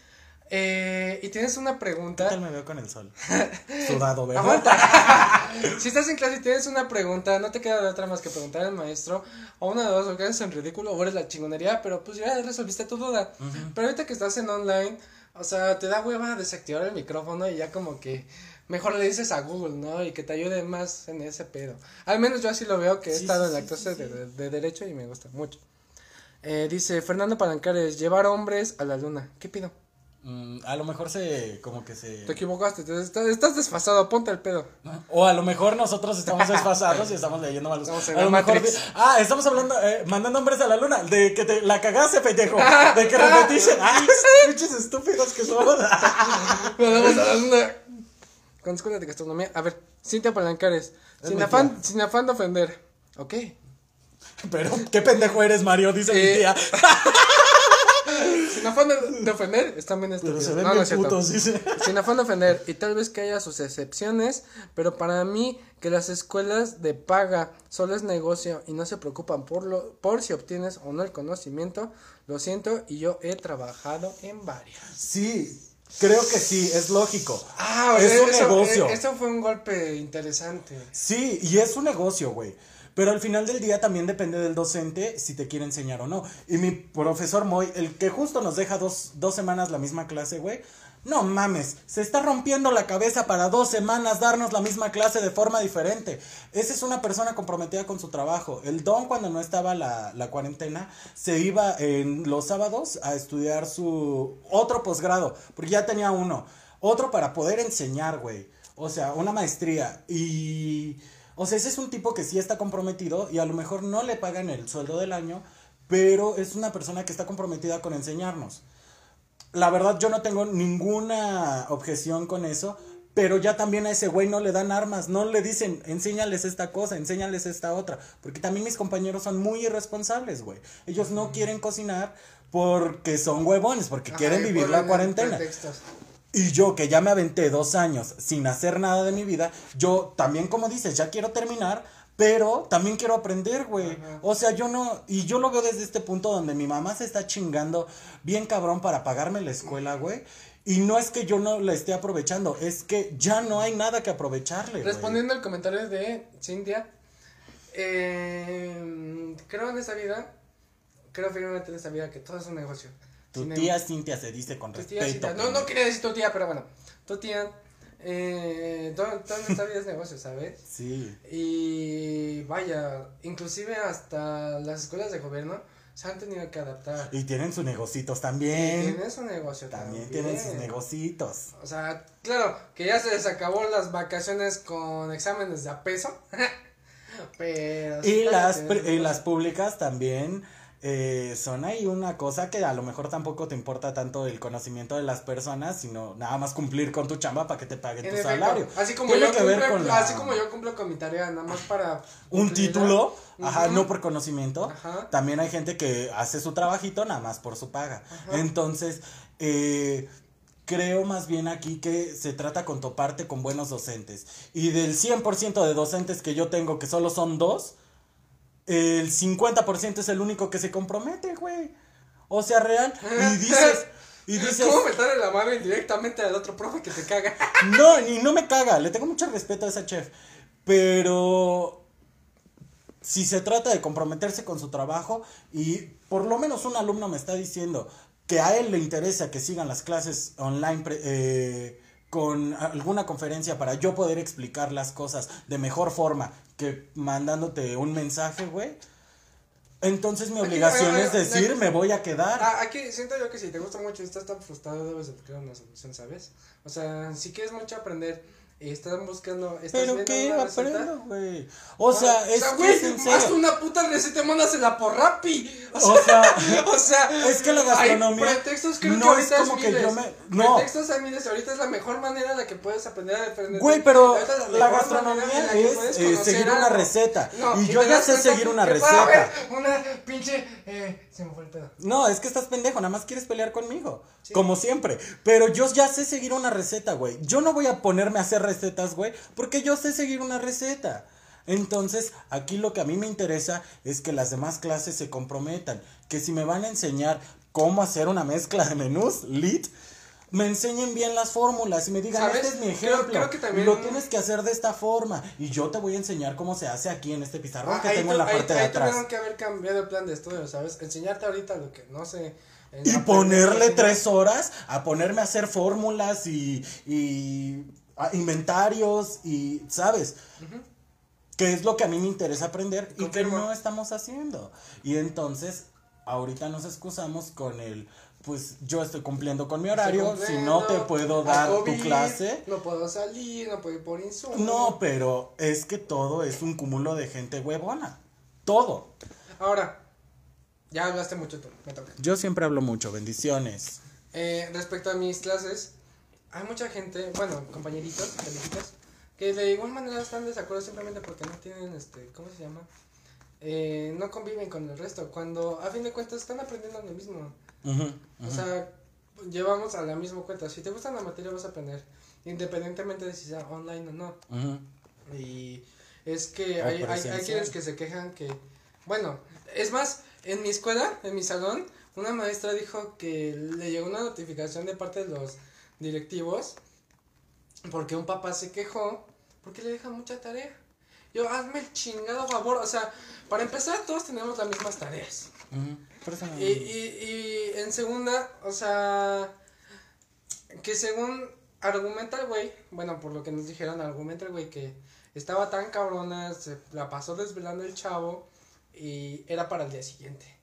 eh, y tienes una ¿Qué pregunta... tal me veo con el sol? Sudado, ¿verdad? Si estás en clase y tienes una pregunta, no te queda de otra más que preguntar al maestro. O una de dos, o que haces en ridículo o eres la chingonería, pero pues ya resolviste tu duda. Pero ahorita que estás en online, o sea, te da hueva desactivar el micrófono y ya como que mejor le dices a Google, ¿no? Y que te ayude más en ese pedo. Al menos yo así lo veo, que he Sí, estado sí, en la clase sí, de, de- de Derecho y me gusta mucho. Eh, dice Fernando Palancares, llevar hombres a la luna. ¿Qué pido? Mm, a lo mejor se. Como que se. Te equivocaste, te- estás, estás desfasado, ponte el pedo. O a lo mejor nosotros estamos desfasados y estamos leyendo malos. Estamos en a lo mejor Ah, estamos hablando, eh, mandando hombres a la luna. De que te la cagaste, pendejo. De que repetiste. Ah, pinches estúpidos que somos. Vamos a la luna. Con escuela de gastronomía. A ver, Cintia Palancares. Es Sin afán, tía. sin afán de ofender. Ok. Pero qué pendejo eres, Mario, dice Eh, mi tía. Sin afán de, de ofender, están bien Pero estúpidos. se ven No, no bien es cierto. putos, dice. Sin afán de ofender, y tal vez que haya sus excepciones, pero para mí que las escuelas de paga solo es negocio y no se preocupan por lo por si obtienes o no el conocimiento, lo siento y yo he trabajado en varias. Sí, creo que sí, es lógico. Ah, es un eso, negocio. eh, Eso fue un golpe interesante. Sí, y es un negocio, güey. Pero al final del día también depende del docente si te quiere enseñar o no. Y mi profesor Moy, el que justo nos deja dos, dos semanas la misma clase, güey. No mames, se está rompiendo la cabeza para dos semanas darnos la misma clase de forma diferente. Esa es una persona comprometida con su trabajo. El Don, cuando no estaba la, la cuarentena, se iba en los sábados a estudiar su otro posgrado, porque ya tenía uno. Otro para poder enseñar, güey. O sea, una maestría. Y... O sea, ese es un tipo que sí está comprometido y a lo mejor no le pagan el sueldo del año, pero es una persona que está comprometida con enseñarnos. La verdad yo no tengo ninguna objeción con eso, pero ya también a ese güey no le dan armas, no le dicen, enséñales esta cosa, enséñales esta otra, porque también mis compañeros son muy irresponsables, güey. Ellos no quieren cocinar porque son huevones, porque quieren Ajá, vivir la cuarentena. pretextos. Y yo, que ya me aventé dos años sin hacer nada de mi vida, yo también, como dices, ya quiero terminar, pero también quiero aprender, güey. Ajá. O sea, yo no, y yo lo veo desde este punto donde mi mamá se está chingando bien cabrón para pagarme la escuela, güey. Y no es que yo no la esté aprovechando, es que ya no hay nada que aprovecharle. güey. Respondiendo al comentario de Cintia, eh, creo en esta vida, creo firmemente en esta vida que todo es un negocio. Tu Sin tía em- Cintia se dice con tía respeto. Cintia- no, no quería decir tu tía, pero bueno, tu tía, eh, todo, en esta vida es negocio, ¿sabes? Sí. Y vaya, inclusive hasta las escuelas de gobierno se han tenido que adaptar. Y tienen sus negocitos Y también. tienen su negocio También también. tienen sus negocitos. O sea, claro, que ya se les acabó las vacaciones con exámenes de a peso. pero Y las, y las públicas también eh, son ahí una cosa que a lo mejor tampoco te importa tanto el conocimiento de las personas, sino nada más cumplir con tu chamba para que te paguen En tu efecto, salario. Así como, yo que cumplo, con la- así como yo cumplo con mi tarea, nada más para. un cumplirla. título, ajá, no por conocimiento. Ajá. También hay gente que hace su trabajito nada más por su paga. Ajá. Entonces, eh, creo más bien aquí que se trata con toparte con buenos docentes. Y del 100% de docentes que yo tengo, que solo son dos, el 50% es el único que se compromete, güey. O sea, real. Y dices, y dices, ¿Cómo meterle la mano indirectamente al otro profe que te caga? no, y no me caga, le tengo mucho respeto a esa chef. Pero si se trata de comprometerse con su trabajo y por lo menos un alumno me está diciendo que a él le interesa que sigan las clases online eh, con alguna conferencia para yo poder explicar las cosas de mejor forma que mandándote un mensaje, güey. Entonces mi obligación es decir, me voy a quedar. Ah, aquí siento yo que si te gusta mucho y estás tan frustrado, debes de buscar una solución, ¿sabes? O sea, si quieres mucho aprender están buscando. ¿Pero qué aprendo, güey? O sea, es que es Haz una puta receta, mándasela por Rappi. O sea, o sea, es que la gastronomía. Hay pretextos creo no que ahorita es como que yo me. No. Pretextos hay miles. Ahorita es la mejor manera en la que puedes aprender a defender. Güey, pero la, gastronomía es eh, seguir una receta. y yo ya sé seguir una receta. Una pinche. Eh, se me fue el pedo. No, es que estás pendejo, nada más quieres pelear conmigo. Como siempre. Pero yo ya sé seguir una receta, güey. Yo no voy a ponerme a hacer recetas, güey, porque yo sé seguir una receta. Entonces, aquí lo que a mí me interesa es que las demás clases se comprometan, que si me van a enseñar cómo hacer una mezcla de menús, lit, me enseñen bien las fórmulas y me digan, este es mi ejemplo, lo tienes que hacer de esta forma y yo te voy a enseñar cómo se hace aquí en este pizarrón ah, que tengo en la parte de atrás. Ahí que haber cambiado el plan de estudio, ¿sabes? Enseñarte ahorita lo que no sé y ponerle tres horas a ponerme a hacer fórmulas y, y inventarios y, ¿sabes? Que es lo que a mí me interesa aprender y que no estamos haciendo. Y entonces, ahorita nos excusamos con el, pues yo estoy cumpliendo con mi horario, si no te puedo dar tu clase. No puedo salir, no puedo ir por insumo. No, pero es que todo es un cúmulo de gente huevona. Todo. Ahora, ya hablaste mucho tú, me toca. Yo siempre hablo mucho, bendiciones. Eh, respecto a mis clases, hay mucha gente, bueno, compañeritos, felicitados, que de igual manera están de desacuerdo simplemente porque no tienen, este, ¿cómo se llama? Eh, no conviven con el resto, cuando a fin de cuentas están aprendiendo lo mismo. O sea, llevamos a la misma cuenta. Si te gusta la materia vas a aprender, independientemente de si sea online o no. Y es que hay, hay, hay quienes que se quejan que, bueno, es más, en mi escuela, en mi salón, una maestra dijo que le llegó una notificación de parte de los directivos porque un papá se quejó porque le dejan mucha tarea. Yo, hazme el chingado favor, o sea, para empezar todos tenemos las mismas tareas. Y, y, y en segunda, o sea, que según argumenta el güey, bueno, por lo que nos dijeron, argumenta el güey que estaba tan cabrona, se la pasó desvelando el chavo y era para el día siguiente.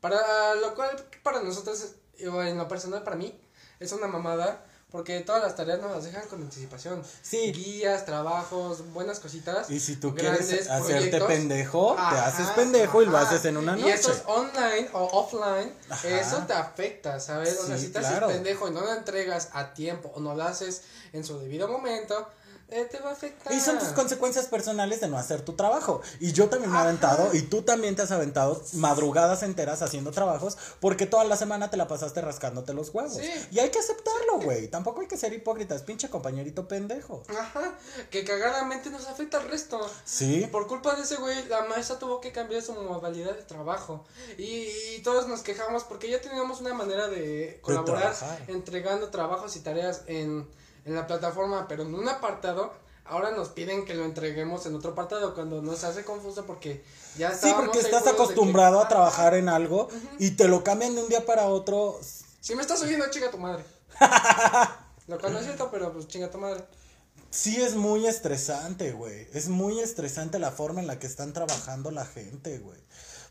Para lo cual, para nosotros, en lo personal, para mí, es una mamada. Porque todas las tareas nos las dejan con anticipación. Sí. Guías, trabajos, buenas cositas. Y si tú quieres hacerte pendejo, te haces pendejo y lo haces en una noche. Y eso es online o offline, eso te afecta, ¿sabes? o sea, si te haces pendejo y no lo entregas a tiempo o no lo haces en su debido momento, te va a afectar. Y son tus consecuencias personales de no hacer tu trabajo. Y yo también me he aventado, y tú también te has aventado madrugadas enteras haciendo trabajos, porque toda la semana te la pasaste rascándote los huevos. Y hay que aceptarlo, güey. Tampoco hay que ser hipócritas, pinche compañerito pendejo. Ajá, que cagadamente nos afecta al resto. Sí. Por culpa de ese güey, la maestra tuvo que cambiar su modalidad de trabajo. Y, todos nos quejamos porque ya teníamos una manera de colaborar entregando trabajos y tareas en en la plataforma, pero en un apartado, ahora nos piden que lo entreguemos en otro apartado cuando nos hace confuso porque ya Sí, porque estás acostumbrado a trabajar en algo y te lo cambian de un día para otro. Si me estás oyendo, chinga tu madre. lo cual no es cierto, pero pues chinga tu madre. Sí es muy estresante, güey. Es muy estresante la forma en la que están trabajando la gente, güey.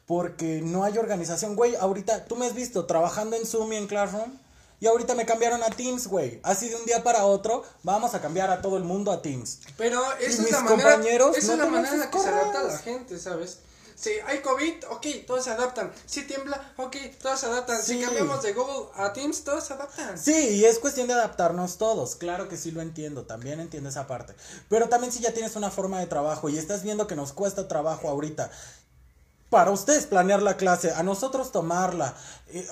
Porque no hay organización, güey. Ahorita, tú me has visto trabajando en Zoom y en Classroom. Y ahorita me cambiaron a Teams, güey. Así de un día para otro, vamos a cambiar a todo el mundo a Teams. Pero esa es la manera, esa es la manera en la que se adapta la gente, ¿sabes? Si hay COVID, ok, todos se adaptan. Si tiembla, ok, todos se adaptan. Si cambiamos de Google a Teams, todos se adaptan. Sí, y es cuestión de adaptarnos todos. Claro que sí lo entiendo, también entiendo esa parte. Pero también si ya tienes una forma de trabajo y estás viendo que nos cuesta trabajo ahorita para ustedes planear la clase, a nosotros tomarla,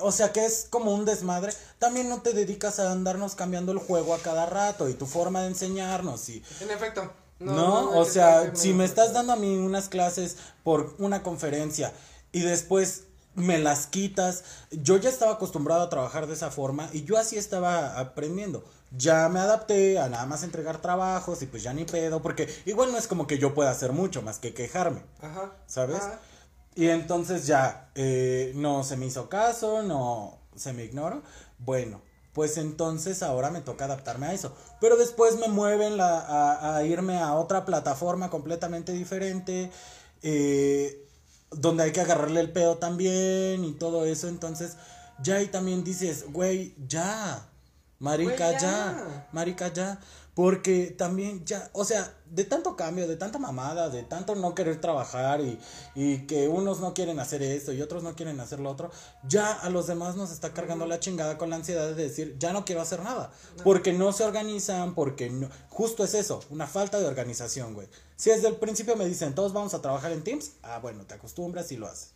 o sea que es como un desmadre, también no te dedicas a andarnos cambiando el juego a cada rato y tu forma de enseñarnos y... En efecto. No, o sea, si me estás dando a mí unas clases por una conferencia y después me las quitas, yo ya estaba acostumbrado a trabajar de esa forma y yo así estaba aprendiendo. ya me adapté a nada más entregar trabajos y pues ya ni pedo, porque igual no es como que yo pueda hacer mucho más que quejarme, Ajá. ¿sabes? Ajá. Y entonces ya, eh, no se me hizo caso, no se me ignoró. Bueno, pues entonces ahora me toca adaptarme a eso. Pero después me mueven la, a, irme a otra plataforma completamente diferente, eh, donde hay que agarrarle el pedo también y todo eso. Entonces ya ahí también dices, güey, ya. Marica, ya. ya. Marica, ya. Porque también ya, o sea, de tanto cambio, de tanta mamada, de tanto no querer trabajar y, y que unos no quieren hacer esto y otros no quieren hacer lo otro, ya a los demás nos está cargando la chingada con la ansiedad de decir, ya no quiero hacer nada. Porque no se organizan, porque no. Justo es eso, una falta de organización, güey. Si desde el principio me dicen, todos vamos a trabajar en Teams, ah, bueno, te acostumbras y lo haces.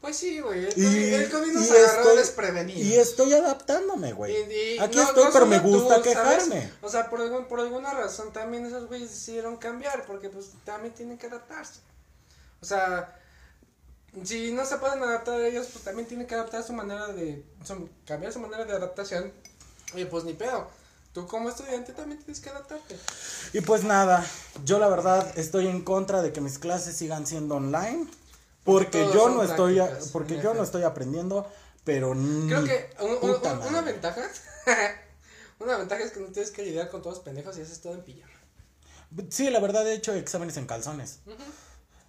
Pues sí, güey. El, Y, COVID- el COVID nos y agarró estoy- desprevenidos. y estoy adaptándome, güey. Y- y Aquí no- estoy, no pero me gusta tú, ¿sabes? quejarme. O sea, por, algún- por alguna razón también esos güeyes decidieron cambiar, porque pues también tienen que adaptarse. O sea, si no se pueden adaptar ellos, pues también tienen que adaptar su manera de, su- cambiar su manera de adaptación. Oye, pues ni pedo. Tú como estudiante también tienes que adaptarte. Y pues nada, yo la verdad estoy en contra de que mis clases sigan siendo online. Porque Todos yo no estoy, porque yo no estoy aprendiendo, pero Creo que un- un- una ventaja, una ventaja es que no tienes que lidiar con todos los pendejos y haces todo en pijama. Sí, la verdad he hecho exámenes en calzones.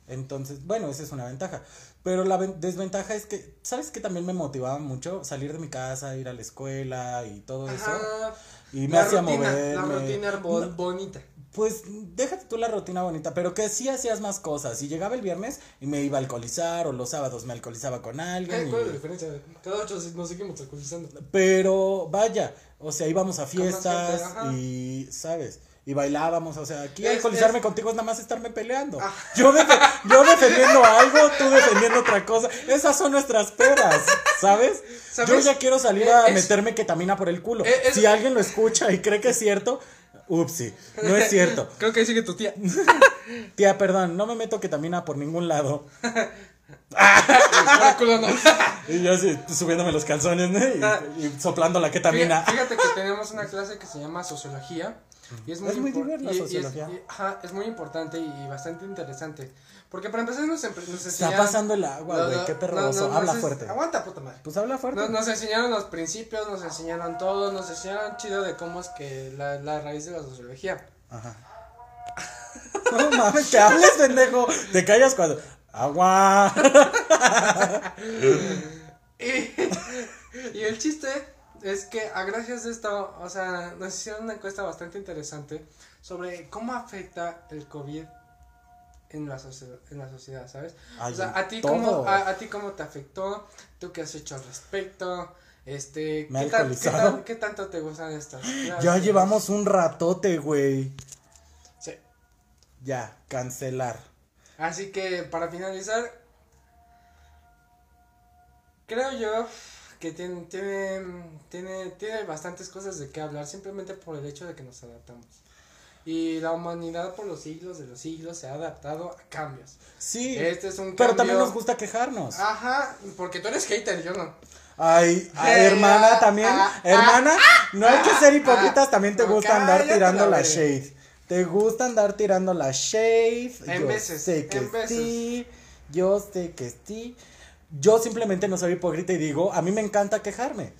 Entonces, bueno, esa es una ventaja. Pero la ven- desventaja es que, ¿sabes qué también me motivaba mucho? Salir de mi casa, ir a la escuela y todo eso. Y me La hacía moverme. La rutina No, bonita. Pues déjate tú la rutina bonita, pero que sí hacías más cosas. Y llegaba el viernes y me iba a alcoholizar, o los sábados me alcoholizaba con alguien. Eh, ¿Cuál es la diferencia? Cada ocho nos seguimos alcoholizando. Pero vaya, o sea, íbamos a fiestas gente, y, ¿sabes? Y bailábamos, o sea, aquí Es- alcoholizarme es- contigo es nada más estarme peleando. Ah. Yo, yo defendiendo algo, tú defendiendo otra cosa. Esas son nuestras pedas, ¿sabes? ¿Sabes? Yo ya quiero salir Eh, a es- meterme ketamina por el culo. Eh, Si alguien lo escucha y cree que es cierto, upsi, no es cierto. Creo que ahí sigue tu tía. Tía, perdón, no me meto ketamina por ningún lado. Y yo así, subiéndome los calzones, ¿no? Y, y soplando la ketamina. Fíjate, fíjate que tenemos una clase que se llama sociología. Y es muy, Es muy divertida la y- y es- sociología. y- ajá, es muy importante y bastante interesante. Porque para empezar nos, empe- nos Está pasando el agua, güey, no, qué perroso. no, Habla fuerte. Aguanta, puta madre. Pues habla fuerte. Nos, nos enseñaron los principios, nos enseñaron todo, nos enseñaron chido de cómo es que la, la raíz de la sociología. Ajá. No mames, que hables, pendejo. Te callas cuando. Agua. Y, y el chiste es que a gracias de esto, o sea, nos hicieron una encuesta bastante interesante sobre cómo afecta el COVID en la, sociedad, en la sociedad, ¿sabes? Ay, o sea, a ti, todo. cómo, a, a ti cómo te afectó, tú qué has hecho al respecto, este, Me ¿qué, tan- qué, alcoholizado. tan- qué tanto te gustan estas Ya clases? llevamos un ratote, güey. Sí. Ya, cancelar. Así que para finalizar, creo yo que tiene, tiene, tiene, tiene bastantes cosas de qué hablar simplemente por el hecho de que nos adaptamos. Y la humanidad por los siglos de los siglos se ha adaptado a cambios. Sí. Este es un pero cambio- también nos gusta quejarnos. Ajá, porque tú eres hater, yo no. Ay, ay, Eh, hermana ah, también. ah, hermana, no hay que ser hipócritas, ah, también te gusta andar tirando la shade. Te gusta andar tirando la shade. En yo veces, sé que en veces. sí. Yo sé que sí. Yo simplemente no soy hipócrita y digo, a mí me encanta quejarme.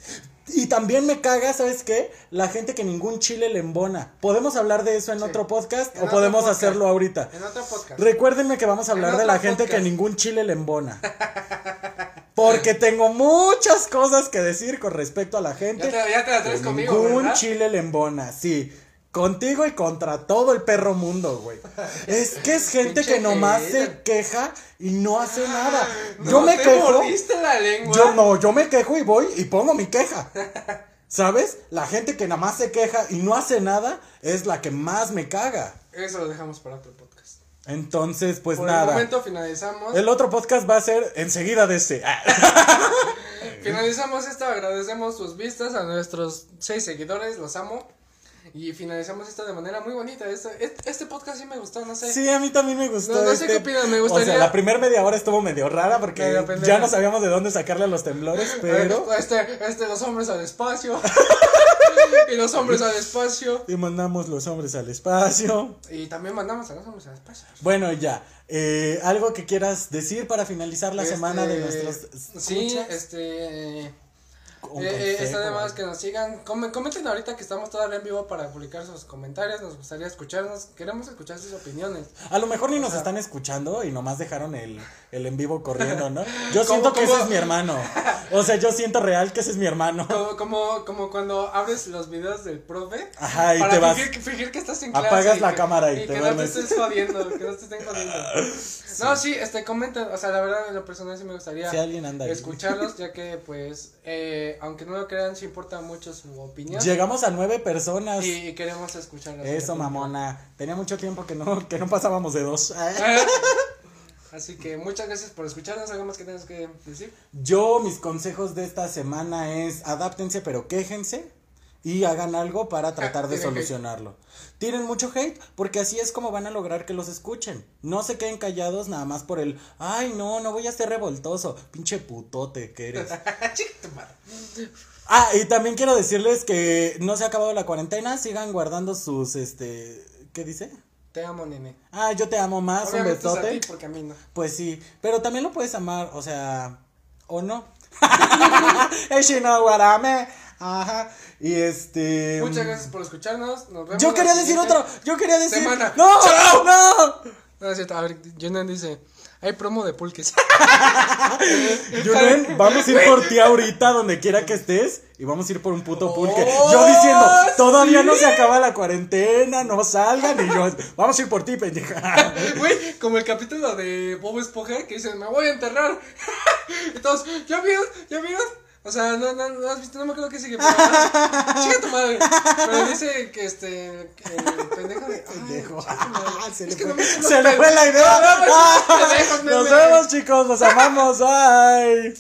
Y también me caga, ¿sabes qué? La gente que ningún chile le embona. ¿Podemos hablar de eso en Sí. otro podcast En o otro podemos podcast. hacerlo ahorita? En otro podcast. Recuérdenme que vamos a hablar En de la gente que ningún chile le embona. Porque tengo muchas cosas que decir con respecto a la gente. ya, te, ya te la traes que conmigo, ningún ¿verdad? chile le embona, sí. Contigo y contra todo el perro mundo, güey. Es que es gente que nomás se queja y no hace nada. No Yo me te quejo. la lengua. Yo no, yo me quejo y voy y pongo mi queja. ¿Sabes? La gente que nada más se queja y no hace nada es la que más me caga. Eso lo dejamos para otro podcast. Entonces, pues Por el nada. momento finalizamos. El otro podcast va a ser enseguida de este. Ah. Finalizamos esto, agradecemos sus vistas a nuestros seis seguidores, los amo. Y finalizamos esto de manera muy bonita. Este, este, este podcast sí me gustó, no sé. Sí, a mí también me gustó. No, no sé este- qué opinan, me O gustaría- sea, la primera media hora estuvo medio rara porque ya no sabíamos de dónde sacarle a los temblores, pero. Este, este, los hombres al espacio. y los hombres al espacio. Y mandamos los hombres al espacio. Y también mandamos a los hombres al espacio. Bueno, ya. Eh, ¿Algo que quieras decir para finalizar la Este, semana de nuestros. Sí, este. Eh, eh, está consejo, de más algo. que nos sigan. Comen- comenten ahorita que estamos todavía en vivo para publicar sus comentarios. Nos gustaría escucharnos. Queremos escuchar sus opiniones. A lo mejor ni nos sea- están escuchando y nomás dejaron el, el en vivo corriendo, ¿no? Yo ¿Cómo- siento que cómo? ese es mi hermano. O sea, yo siento real que ese es mi hermano. Como, como, como cuando abres los videos del profe. Ajá, y para te vas. fingir, que- fingir que estás en clase. Apagas y la que- cámara y te que no te estés jodiendo. Que no te estén jodiendo. No, sí, este, comenten. O sea, la verdad, en lo personal sí me gustaría Si alguien anda ahí. escucharlos. Ya que, pues, eh, aunque no lo crean, sí importa mucho su opinión. Llegamos a nueve personas. Y, y queremos escucharlos. Eso, mamona. Tenía mucho tiempo que no, que no pasábamos de dos. Así que muchas gracias por escucharnos. ¿Algo más que tengas que decir? Yo, mis consejos de esta semana es adáptense, pero quéjense. Y hagan algo para tratar de solucionarlo. Tienen mucho hate, porque así es como van a lograr que los escuchen. No se queden callados nada más por el, ay, no, no voy a ser revoltoso. Pinche putote que eres. Ah, y también quiero decirles que no se ha acabado la cuarentena, sigan guardando sus, este, ¿qué dice? Te amo, nene. Ah, yo te amo más, un Obviamente a besote. ti, porque a mí no. Pues sí, pero también lo puedes amar, o sea, o no. What I mean. Ajá. Y este. Muchas gracias por escucharnos. Nos vemos Yo quería decir otro. Yo quería decir. semana. ¡No! ¡Chao! ¡No! No, es cierto. A ver, Junen dice: Hay promo de pulques. Julen, vamos a ir por ti ahorita, donde quiera que estés. Y vamos a ir por un puto pulque. Oh, yo diciendo, todavía sí. no se acaba la cuarentena, no salgan. Y yo, vamos a ir por ti, pendeja. Güey, como el capítulo de Bob Esponja que dice: Me voy a enterrar. todos, ¿ya vieron? ¿Ya vieron? O sea, no, no, no has visto, no me acuerdo qué sigue. Pero, chica tu madre. Pero dice que este. que el pendejo de. Pendejo. Se le que fue- la idea. Nos vemos, chicos. Los amamos. Bye.